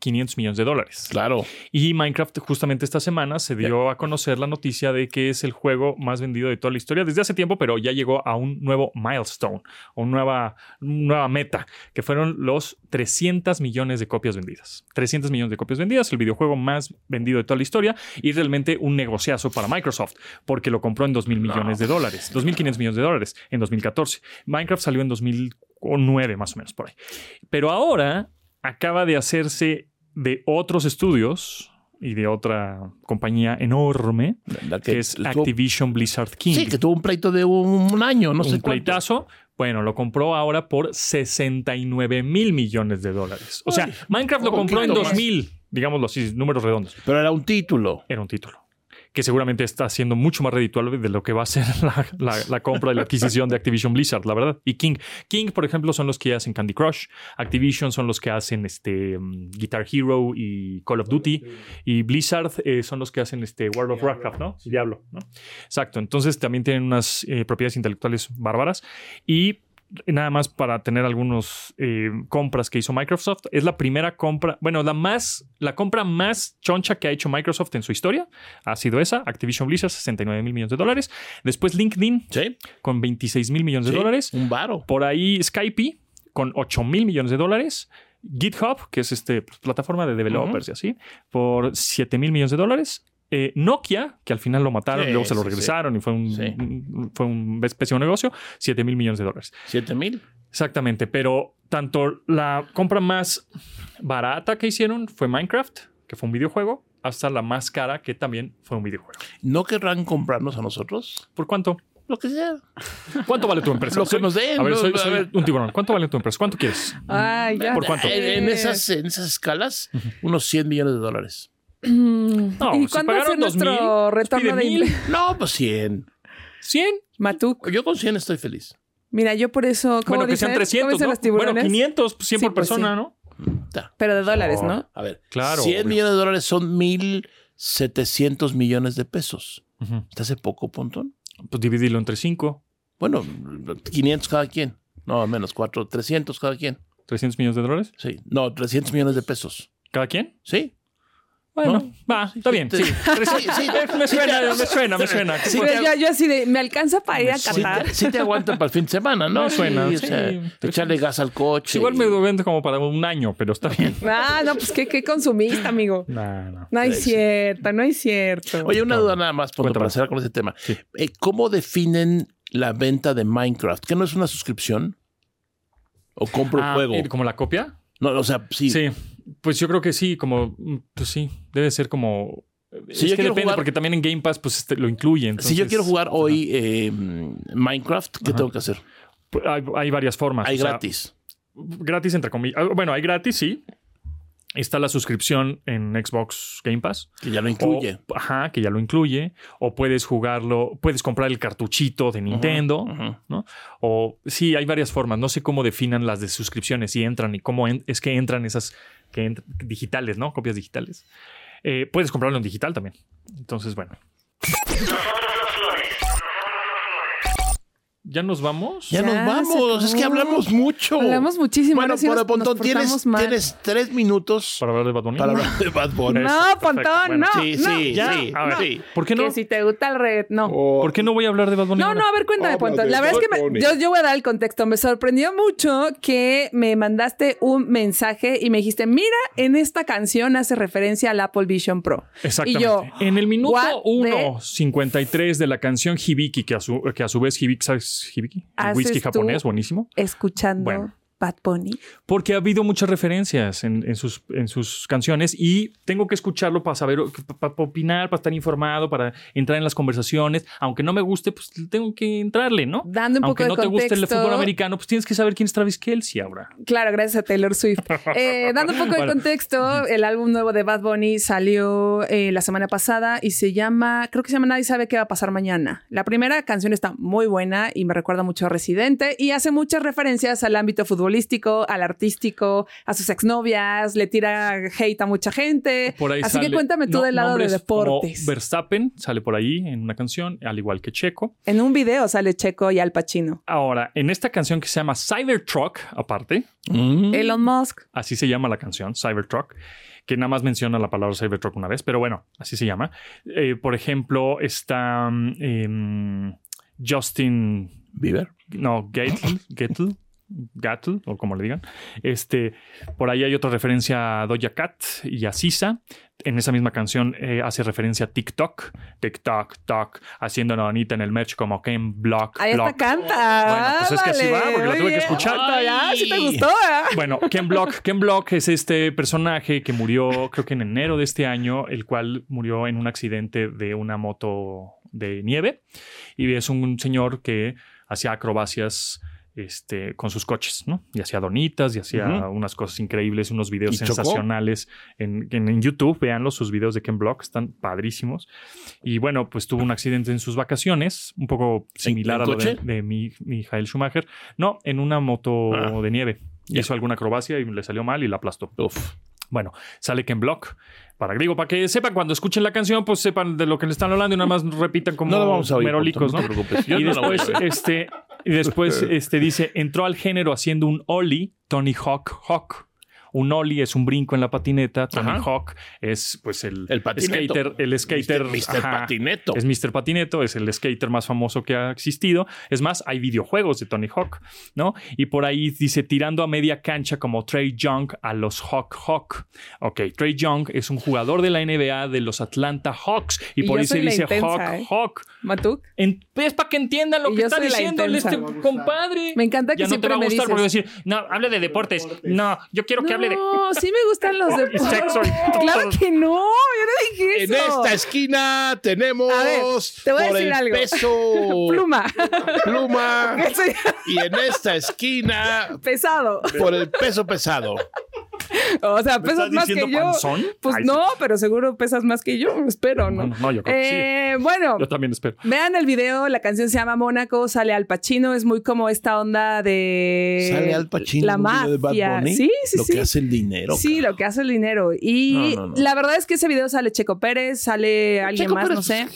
[SPEAKER 4] 2.500 millones de dólares?
[SPEAKER 5] Claro.
[SPEAKER 4] Y Minecraft justamente esta semana se dio a conocer la noticia de que es el juego más vendido de toda la historia desde hace tiempo, pero ya llegó a un nuevo milestone, o nueva, nueva meta, que fueron los 300 millones de copias vendidas. 300 millones de copias vendidas, el videojuego más vendido de toda la historia y realmente un negociazo para Microsoft, porque lo compró en 2.000 millones de dólares, 2.500 millones de dólares en 2014. Minecraft salió en 2009 más o menos por ahí. Pero ahora acaba de hacerse de otros estudios y de otra compañía enorme,
[SPEAKER 5] La
[SPEAKER 4] que es Activision Blizzard King.
[SPEAKER 5] Sí, que tuvo un pleito de un, un año, no sé
[SPEAKER 4] un
[SPEAKER 5] cuánto.
[SPEAKER 4] pleitazo. Bueno, lo compró ahora por 69 mil millones de dólares. O sea,
[SPEAKER 5] Ay,
[SPEAKER 4] Minecraft lo compró en
[SPEAKER 5] poquito más.
[SPEAKER 4] 2000, digámoslo así, números redondos.
[SPEAKER 5] Pero era un título.
[SPEAKER 4] Era un título. Que seguramente está siendo mucho más redituable de lo que va a ser la, la- la compra y la adquisición de Activision Blizzard, la verdad. Y King. King, por ejemplo, son los que hacen Candy Crush. Activision son los que hacen este, mm, Guitar Hero y Call of Duty. Y Blizzard eh, son los que hacen este World of Warcraft, ¿no? Diablo, ¿no? Exacto. Entonces también tienen unas eh, propiedades intelectuales bárbaras. Y nada más para tener algunas compras que hizo Microsoft. Es la primera compra, bueno, la más, la compra más choncha que ha hecho Microsoft en su historia ha sido esa, Activision Blizzard, 69 mil millones de dólares. Después LinkedIn,
[SPEAKER 5] Sí.
[SPEAKER 4] con 26 mil millones de dólares.
[SPEAKER 5] Un varo.
[SPEAKER 4] Por ahí Skype, con 8 mil millones de dólares. GitHub, que es este pues, plataforma de developers y así, por 7 mil millones de dólares. Eh, Nokia, que al final lo mataron,
[SPEAKER 5] Sí,
[SPEAKER 4] luego se lo
[SPEAKER 5] sí,
[SPEAKER 4] regresaron y fue un, fue un pésimo negocio, 7 mil millones de dólares.
[SPEAKER 5] ¿Siete mil?
[SPEAKER 4] Exactamente, pero tanto la compra más barata que hicieron fue Minecraft, que fue un videojuego, hasta la más cara, que también fue un videojuego.
[SPEAKER 5] ¿No querrán comprarnos a nosotros?
[SPEAKER 4] ¿Por cuánto?
[SPEAKER 5] Lo que sea.
[SPEAKER 4] ¿Cuánto vale tu empresa?
[SPEAKER 5] Lo que nos den,
[SPEAKER 4] A ver,
[SPEAKER 5] ¿no?
[SPEAKER 4] soy,
[SPEAKER 5] A
[SPEAKER 4] soy
[SPEAKER 5] ver.
[SPEAKER 4] un tiburón. ¿Cuánto vale tu empresa? ¿Cuánto quieres?
[SPEAKER 6] Ay, ya.
[SPEAKER 4] ¿Por cuánto?
[SPEAKER 5] En, en esas, en esas escalas, unos 100 millones de dólares.
[SPEAKER 4] No,
[SPEAKER 6] ¿Y
[SPEAKER 4] si
[SPEAKER 6] cuándo va a ser
[SPEAKER 4] pagaron 2000,
[SPEAKER 6] nuestro
[SPEAKER 4] pues
[SPEAKER 6] retorno de
[SPEAKER 4] mil.
[SPEAKER 5] No, pues 100.
[SPEAKER 4] ¿100?
[SPEAKER 6] Matuk?
[SPEAKER 5] Yo con 100 estoy feliz.
[SPEAKER 6] Mira, yo por eso. ¿cómo
[SPEAKER 4] Bueno, que
[SPEAKER 6] dicen?
[SPEAKER 4] sean
[SPEAKER 6] ¿Cómo
[SPEAKER 4] 300,
[SPEAKER 6] dicen
[SPEAKER 4] ¿no?
[SPEAKER 6] los tiburones?
[SPEAKER 4] Bueno, 500, pues 100
[SPEAKER 6] Sí,
[SPEAKER 4] por
[SPEAKER 6] pues
[SPEAKER 4] persona,
[SPEAKER 6] sí.
[SPEAKER 4] ¿no?
[SPEAKER 6] Pero de dólares, ¿no?
[SPEAKER 5] A ver,
[SPEAKER 4] Claro,
[SPEAKER 5] 100
[SPEAKER 4] obvio.
[SPEAKER 5] millones de dólares son 1.700 millones de pesos.
[SPEAKER 4] Ujú.
[SPEAKER 5] ¿Te hace poco, Pontón?
[SPEAKER 4] Pues divídelo entre 5,
[SPEAKER 5] Bueno, 500 cada quien. No, menos 4, 300 cada quien.
[SPEAKER 4] 300 millones de dólares.
[SPEAKER 5] Sí. No, 300 millones de pesos.
[SPEAKER 4] ¿Cada quien?
[SPEAKER 5] Sí.
[SPEAKER 4] Bueno,
[SPEAKER 5] ¿No?
[SPEAKER 4] va, está bien.
[SPEAKER 5] sí.
[SPEAKER 4] Sí,
[SPEAKER 5] Sí, sí.
[SPEAKER 4] me suena, me suena, me suena.
[SPEAKER 5] Te-
[SPEAKER 6] yo, yo así de, ¿me alcanza para ir a Qatar?
[SPEAKER 5] sí te aguantan para el fin de semana, ¿no?
[SPEAKER 4] Me suena,
[SPEAKER 5] Sí, o
[SPEAKER 4] sí.
[SPEAKER 5] sea, echarle gas al coche.
[SPEAKER 4] Igual me
[SPEAKER 5] y-
[SPEAKER 4] lo vende como para un año, pero está bien.
[SPEAKER 6] Ah, no, pues qué, qué consumista, amigo.
[SPEAKER 4] No, no.
[SPEAKER 6] No es cierto, no es cierto.
[SPEAKER 5] Oye, una duda nada más, Ponto, para cerrar con ese tema.
[SPEAKER 4] Sí.
[SPEAKER 5] Eh, ¿Cómo definen la venta de Minecraft? ¿Que no es una suscripción? ¿O compro
[SPEAKER 4] Ah,
[SPEAKER 5] el juego?
[SPEAKER 4] ¿eh, ¿Como la copia?
[SPEAKER 5] No, o sea, sí.
[SPEAKER 4] Sí. Pues yo creo que sí, como, mm, pues sí, debe ser como...
[SPEAKER 5] Si
[SPEAKER 4] es
[SPEAKER 5] yo
[SPEAKER 4] que depende,
[SPEAKER 5] jugar-
[SPEAKER 4] porque también en Game Pass pues este, lo incluye.
[SPEAKER 5] si yo quiero jugar hoy eh, Minecraft, ¿qué
[SPEAKER 4] Ajá.
[SPEAKER 5] tengo que hacer?
[SPEAKER 4] Pues, Hay, hay varias formas.
[SPEAKER 5] Hay
[SPEAKER 4] sea,
[SPEAKER 5] gratis.
[SPEAKER 4] gratis entre comillas. Ah, Bueno, hay gratis, sí. Está la suscripción en Xbox Game Pass.
[SPEAKER 5] Que ya lo incluye.
[SPEAKER 4] O- ajá, que ya lo incluye. O puedes jugarlo, puedes comprar el cartuchito de Nintendo. ¿no? O sí, hay varias formas. No sé cómo definan las de suscripciones, si entran y cómo en- es que entran esas que digitales, ¿no? Copias digitales. Eh, puedes comprarlo en digital también. Entonces, bueno. ¿Ya nos vamos?
[SPEAKER 5] Ya,
[SPEAKER 6] Ya
[SPEAKER 5] nos vamos. Es que hablamos mucho.
[SPEAKER 6] Hablamos muchísimo.
[SPEAKER 5] Bueno,
[SPEAKER 6] sí
[SPEAKER 5] pero
[SPEAKER 6] nos- nos
[SPEAKER 5] Pontón, tienes, tres minutos
[SPEAKER 4] Para hablar de Bad Bunny.
[SPEAKER 5] para hablar de Bad Bunny.
[SPEAKER 6] No,
[SPEAKER 4] Eso,
[SPEAKER 6] Pontón.
[SPEAKER 4] Bueno,
[SPEAKER 6] no.
[SPEAKER 5] Sí,
[SPEAKER 6] no.
[SPEAKER 5] sí,
[SPEAKER 4] Ya,
[SPEAKER 5] sí.
[SPEAKER 4] a ver,
[SPEAKER 5] sí.
[SPEAKER 4] ¿Por qué no?
[SPEAKER 6] Que si te gusta el red, no.
[SPEAKER 4] ¿Por qué no voy a hablar de Bad Bunny?
[SPEAKER 6] No,
[SPEAKER 4] ahora?
[SPEAKER 6] no, a ver, cuéntame,
[SPEAKER 2] Habla
[SPEAKER 6] Pontón. La verdad es que me- yo, yo voy a dar el contexto. Me sorprendió mucho que me mandaste un mensaje y me dijiste, mira, en esta canción hace referencia al Apple Vision Pro.
[SPEAKER 4] Exactamente.
[SPEAKER 6] Y yo,
[SPEAKER 4] en el minuto
[SPEAKER 6] what the-
[SPEAKER 4] 1.53 de la canción Hibiki, que a su, que a su vez Hibiki, ¿sabes Hibiki? El whisky japonés, buenísimo.
[SPEAKER 6] Escuchando
[SPEAKER 4] Bueno.
[SPEAKER 6] Bad Bunny.
[SPEAKER 4] Porque ha habido muchas referencias en, en sus, en sus canciones y tengo que escucharlo para saber, para, opinar, para estar informado, para entrar en las conversaciones. Aunque no me guste, pues tengo que entrarle, ¿no?
[SPEAKER 6] Dando un
[SPEAKER 4] Aunque
[SPEAKER 6] poco
[SPEAKER 4] no
[SPEAKER 6] de
[SPEAKER 4] te guste el fútbol americano, pues tienes que saber quién es Travis Kelsey ahora.
[SPEAKER 6] Claro, gracias a Taylor Swift. Eh, dando un poco de
[SPEAKER 4] Bueno.
[SPEAKER 6] contexto, el álbum nuevo de Bad Bunny salió eh, la semana pasada y se llama, creo que se llama Nadie sabe qué va a pasar mañana. La primera canción está muy buena y me recuerda mucho a Residente y hace muchas referencias al ámbito futbolístico, al artístico, a sus exnovias, le tira hate a mucha gente.
[SPEAKER 4] Por ahí
[SPEAKER 6] Así que cuéntame tú
[SPEAKER 4] no,
[SPEAKER 6] del lado de
[SPEAKER 4] nombres como
[SPEAKER 6] deportes.
[SPEAKER 4] Verstappen sale por ahí en una canción, al igual que Checo.
[SPEAKER 6] En un video sale Checo y Al Pacino.
[SPEAKER 4] Ahora, en esta canción que se llama Cybertruck, aparte,
[SPEAKER 5] Mm.
[SPEAKER 6] Elon Musk.
[SPEAKER 4] así se llama la canción, Cybertruck, que nada más menciona la palabra Cybertruck una vez, pero bueno, así se llama. Eh, por ejemplo, está mm, em, Justin,
[SPEAKER 5] Bieber.
[SPEAKER 4] no, Gatle, Gatle, Gatle, o como le digan. Este, por ahí hay otra referencia a Doja Cat y a Sisa. En esa misma canción eh, hace referencia a TikTok, TikTok, Tok, haciendo una bonita en el merch como Ken Block.
[SPEAKER 6] Ahí está, canta.
[SPEAKER 4] Bueno, pues es que así va, porque la tuve que escuchar.
[SPEAKER 6] Ah, ya, sí te gustó, ¿eh?
[SPEAKER 4] Bueno, Ken Block. Ken Block es este personaje que murió, creo que en enero de este año, el cual murió en un accidente de una moto de nieve. Y es un señor que hacía acrobacias este, con sus coches, ¿no? Y hacía donitas y hacía unas cosas increíbles, unos videos sensacionales en, en, en YouTube. Véanlos, sus videos de Ken Block están padrísimos. Y bueno, pues tuvo un accidente en sus vacaciones, un poco similar a lo de, mi, mi Michael Schumacher. No, en una moto
[SPEAKER 5] Ah.
[SPEAKER 4] de nieve. Hizo alguna acrobacia y le salió mal y la aplastó.
[SPEAKER 5] Uf.
[SPEAKER 4] Bueno, sale Ken Block. Para, digo, para que sepan, cuando escuchen la canción, pues sepan de lo que le están hablando y nada más repitan como
[SPEAKER 5] No vamos a oír.
[SPEAKER 4] merolicos,
[SPEAKER 5] no
[SPEAKER 4] ¿no? y después, este, y después este, dice, entró al género haciendo un ollie, Tony Hawk Hawk. Un ollie es un brinco en la patineta. Tony
[SPEAKER 5] Ajá.
[SPEAKER 4] Hawk es pues el,
[SPEAKER 5] El patineto.
[SPEAKER 4] skater, el skater,
[SPEAKER 5] Mr. Patineto.
[SPEAKER 4] es Mr. Patineto, es el skater más famoso que ha existido. Es más, hay videojuegos de Tony Hawk, ¿no? Y por ahí dice tirando a media cancha como Trey Young a los Hawk Hawk. Ok, Trey Young es un jugador de la NBA de los Atlanta Hawks y,
[SPEAKER 6] Y
[SPEAKER 4] por ahí se dice
[SPEAKER 6] intensa,
[SPEAKER 4] Hawk
[SPEAKER 6] ¿eh?
[SPEAKER 4] Hawk.
[SPEAKER 6] Matuk.
[SPEAKER 4] En- es para que entiendan lo
[SPEAKER 6] Y
[SPEAKER 4] que está diciéndole este compadre.
[SPEAKER 6] Me encanta que
[SPEAKER 4] ya no te
[SPEAKER 6] siempre
[SPEAKER 4] va a
[SPEAKER 6] me
[SPEAKER 4] gustar porque va a
[SPEAKER 6] dices.
[SPEAKER 4] decir, no, hable de deportes. No, yo quiero que hable
[SPEAKER 6] No, sí me gustan los de
[SPEAKER 4] Sexo y-
[SPEAKER 6] Claro que no, yo no dije
[SPEAKER 5] En
[SPEAKER 6] eso.
[SPEAKER 5] esta esquina tenemos
[SPEAKER 6] A ver, te voy a decir
[SPEAKER 5] el
[SPEAKER 6] algo.
[SPEAKER 5] peso
[SPEAKER 6] Pluma.
[SPEAKER 5] pluma y en esta esquina
[SPEAKER 6] pesado.
[SPEAKER 5] por el peso pesado.
[SPEAKER 6] O sea,
[SPEAKER 4] ¿Me
[SPEAKER 6] pesas
[SPEAKER 4] estás
[SPEAKER 6] más que yo.
[SPEAKER 4] panzón?
[SPEAKER 6] Pues
[SPEAKER 4] Ay,
[SPEAKER 6] no, pero seguro pesas más que yo. Espero, ¿no?
[SPEAKER 4] No, no, yo creo que sí.
[SPEAKER 6] Eh, Bueno,
[SPEAKER 4] Yo también espero.
[SPEAKER 6] vean el video. La canción se llama Mónaco. Sale Al Pacino. Es muy como esta onda de.
[SPEAKER 5] Sale Al Pacino
[SPEAKER 6] La
[SPEAKER 5] video de Bad
[SPEAKER 6] mafia.
[SPEAKER 5] Bunny.
[SPEAKER 6] Sí, sí,
[SPEAKER 5] Lo
[SPEAKER 6] sí.
[SPEAKER 5] que hace el dinero.
[SPEAKER 6] Sí, lo que hace el dinero. Y
[SPEAKER 5] No, no, no.
[SPEAKER 6] la verdad es que ese video sale Checo Pérez, sale alguien
[SPEAKER 5] Checo
[SPEAKER 6] más,
[SPEAKER 5] Pérez,
[SPEAKER 6] no sé.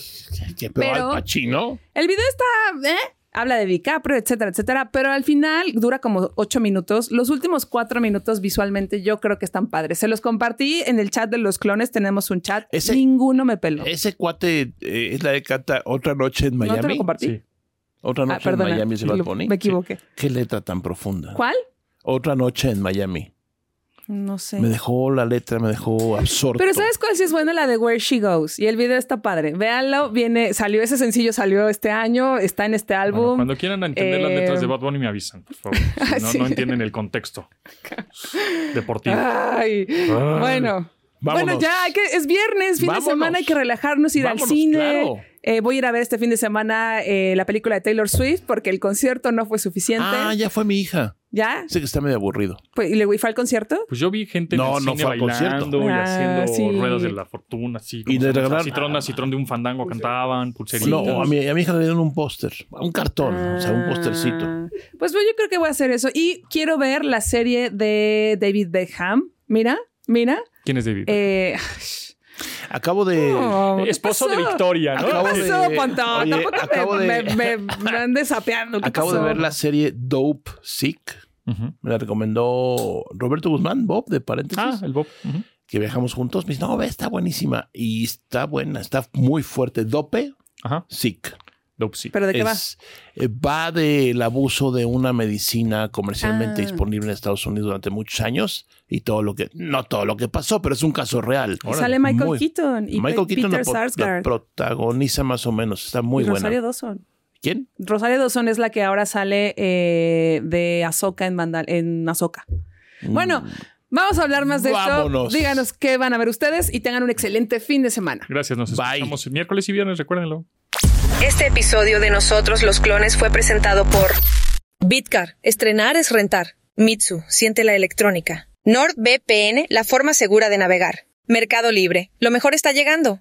[SPEAKER 5] Que pero,
[SPEAKER 6] Pero-
[SPEAKER 5] Al Pacino.
[SPEAKER 6] El video está, ¿eh? Habla de DiCaprio, etcétera, etcétera. Pero al final dura como ocho minutos. Los últimos cuatro minutos visualmente yo creo que están padres. Se los compartí en el chat de los clones. Tenemos un chat.
[SPEAKER 5] Ese-
[SPEAKER 6] Ninguno me peló.
[SPEAKER 5] Ese cuate eh, es la de canta Otra Noche en
[SPEAKER 6] ¿No te lo
[SPEAKER 5] Miami.
[SPEAKER 6] compartí?
[SPEAKER 4] Sí.
[SPEAKER 5] Otra
[SPEAKER 6] Ah,
[SPEAKER 5] Noche
[SPEAKER 6] perdona,
[SPEAKER 5] en Miami se Bad
[SPEAKER 6] lo-
[SPEAKER 5] Bunny.
[SPEAKER 6] me equivoqué.
[SPEAKER 5] Qué letra tan profunda.
[SPEAKER 6] ¿Cuál?
[SPEAKER 5] Otra Noche en Miami.
[SPEAKER 6] No sé.
[SPEAKER 5] Me dejó la letra, me dejó absorto.
[SPEAKER 6] Pero ¿sabes cuál sí es buena? La de Where She Goes. Y el video está padre. Véanlo. Viene, salió ese sencillo, salió este año. Está en este
[SPEAKER 4] Bueno,
[SPEAKER 6] álbum.
[SPEAKER 4] cuando quieran entender las
[SPEAKER 6] Eh,
[SPEAKER 4] letras de Bad Bunny me avisan, por favor. Si no,
[SPEAKER 6] sí.
[SPEAKER 4] no entienden el contexto deportivo.
[SPEAKER 6] Ay, bueno.
[SPEAKER 5] Vámonos.
[SPEAKER 6] Bueno, ya hay que, es viernes, fin
[SPEAKER 5] Vámonos.
[SPEAKER 6] de semana, hay que relajarnos, ir
[SPEAKER 5] Vámonos,
[SPEAKER 6] al cine.
[SPEAKER 5] claro.
[SPEAKER 6] Eh, voy a ir a ver este fin de semana eh, la película de Taylor Swift porque el concierto no fue suficiente.
[SPEAKER 5] Ah, ya fue mi hija.
[SPEAKER 6] ¿Ya?
[SPEAKER 5] Sé que está medio aburrido.
[SPEAKER 6] Pues, ¿Y y fue al concierto?
[SPEAKER 4] Pues yo vi gente
[SPEAKER 5] No,
[SPEAKER 4] en
[SPEAKER 5] no
[SPEAKER 4] el cine
[SPEAKER 5] fue al concierto.
[SPEAKER 4] bailando y
[SPEAKER 6] Ah,
[SPEAKER 4] haciendo
[SPEAKER 6] sí.
[SPEAKER 4] ruedas de la fortuna, así.
[SPEAKER 5] Y le
[SPEAKER 4] llama?
[SPEAKER 5] regalaron-
[SPEAKER 4] Citrón a citrón de un fandango cantaban, pulseritas.
[SPEAKER 5] No, a mi, a mi hija le dieron un póster, un cartón, o sea, un.
[SPEAKER 6] Ah, Pues, pues yo creo que voy a hacer eso. Y quiero ver la serie de David Beckham. Mira, mira.
[SPEAKER 4] ¿Quién es David?
[SPEAKER 6] Eh,
[SPEAKER 5] Acabo de.
[SPEAKER 6] oh, ¿qué
[SPEAKER 4] Esposo de? Victoria, ¿no?
[SPEAKER 6] ¿Qué
[SPEAKER 5] Acabo
[SPEAKER 6] pasó,
[SPEAKER 5] de-? Oye,
[SPEAKER 6] Tampoco
[SPEAKER 5] acabo
[SPEAKER 6] me,
[SPEAKER 5] de-
[SPEAKER 6] me, me- me andes sapeando. ¿Qué
[SPEAKER 5] Acabo de ver la serie Dope Sick. Me la recomendó Roberto Guzmán, Bob, de paréntesis.
[SPEAKER 4] Ah, el Bob.
[SPEAKER 5] Que viajamos juntos. Me dice, no, ve, está buenísima. Y está buena, está muy fuerte. Dope
[SPEAKER 4] Ajá.
[SPEAKER 5] Sick.
[SPEAKER 4] Sí.
[SPEAKER 6] ¿Pero de qué va?
[SPEAKER 5] Es- eh, va del abuso de una medicina comercialmente
[SPEAKER 6] Ah.
[SPEAKER 5] disponible en Estados Unidos durante muchos años y todo lo que, no todo lo que pasó, pero es un caso real.
[SPEAKER 6] Y Sale Michael
[SPEAKER 5] Muy-
[SPEAKER 6] Keaton y
[SPEAKER 5] Michael
[SPEAKER 6] Pe-
[SPEAKER 5] Keaton la,
[SPEAKER 6] Peter
[SPEAKER 5] la
[SPEAKER 6] Sarsgaard.
[SPEAKER 5] protagoniza más o menos, está muy
[SPEAKER 6] y
[SPEAKER 5] buena.
[SPEAKER 6] Rosario Dawson.
[SPEAKER 5] ¿Quién?
[SPEAKER 6] Rosario Dawson es la que ahora sale eh, de Ahsoka en, Mandal en Ahsoka. Bueno, vamos a hablar más de
[SPEAKER 5] Mm. Vámonos.
[SPEAKER 6] esto. Díganos qué van a ver ustedes y tengan un excelente fin de semana.
[SPEAKER 4] Gracias, nos
[SPEAKER 5] Bye.
[SPEAKER 4] escuchamos miércoles y viernes, recuérdenlo.
[SPEAKER 1] Este episodio de Nosotros los Clones fue presentado por Bitcar, estrenar es rentar. Mitsu, siente la electrónica. NordVPN, la forma segura de navegar. Mercado Libre, lo mejor está llegando.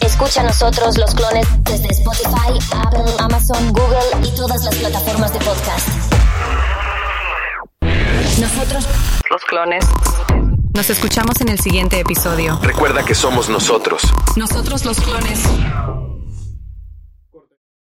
[SPEAKER 3] Escucha a nosotros los clones desde Spotify, Apple, Amazon, Google y todas las plataformas de podcast. Nosotros
[SPEAKER 1] Los clones. Nos escuchamos en el siguiente episodio.
[SPEAKER 13] Recuerda que somos nosotros.
[SPEAKER 1] Nosotros los clones.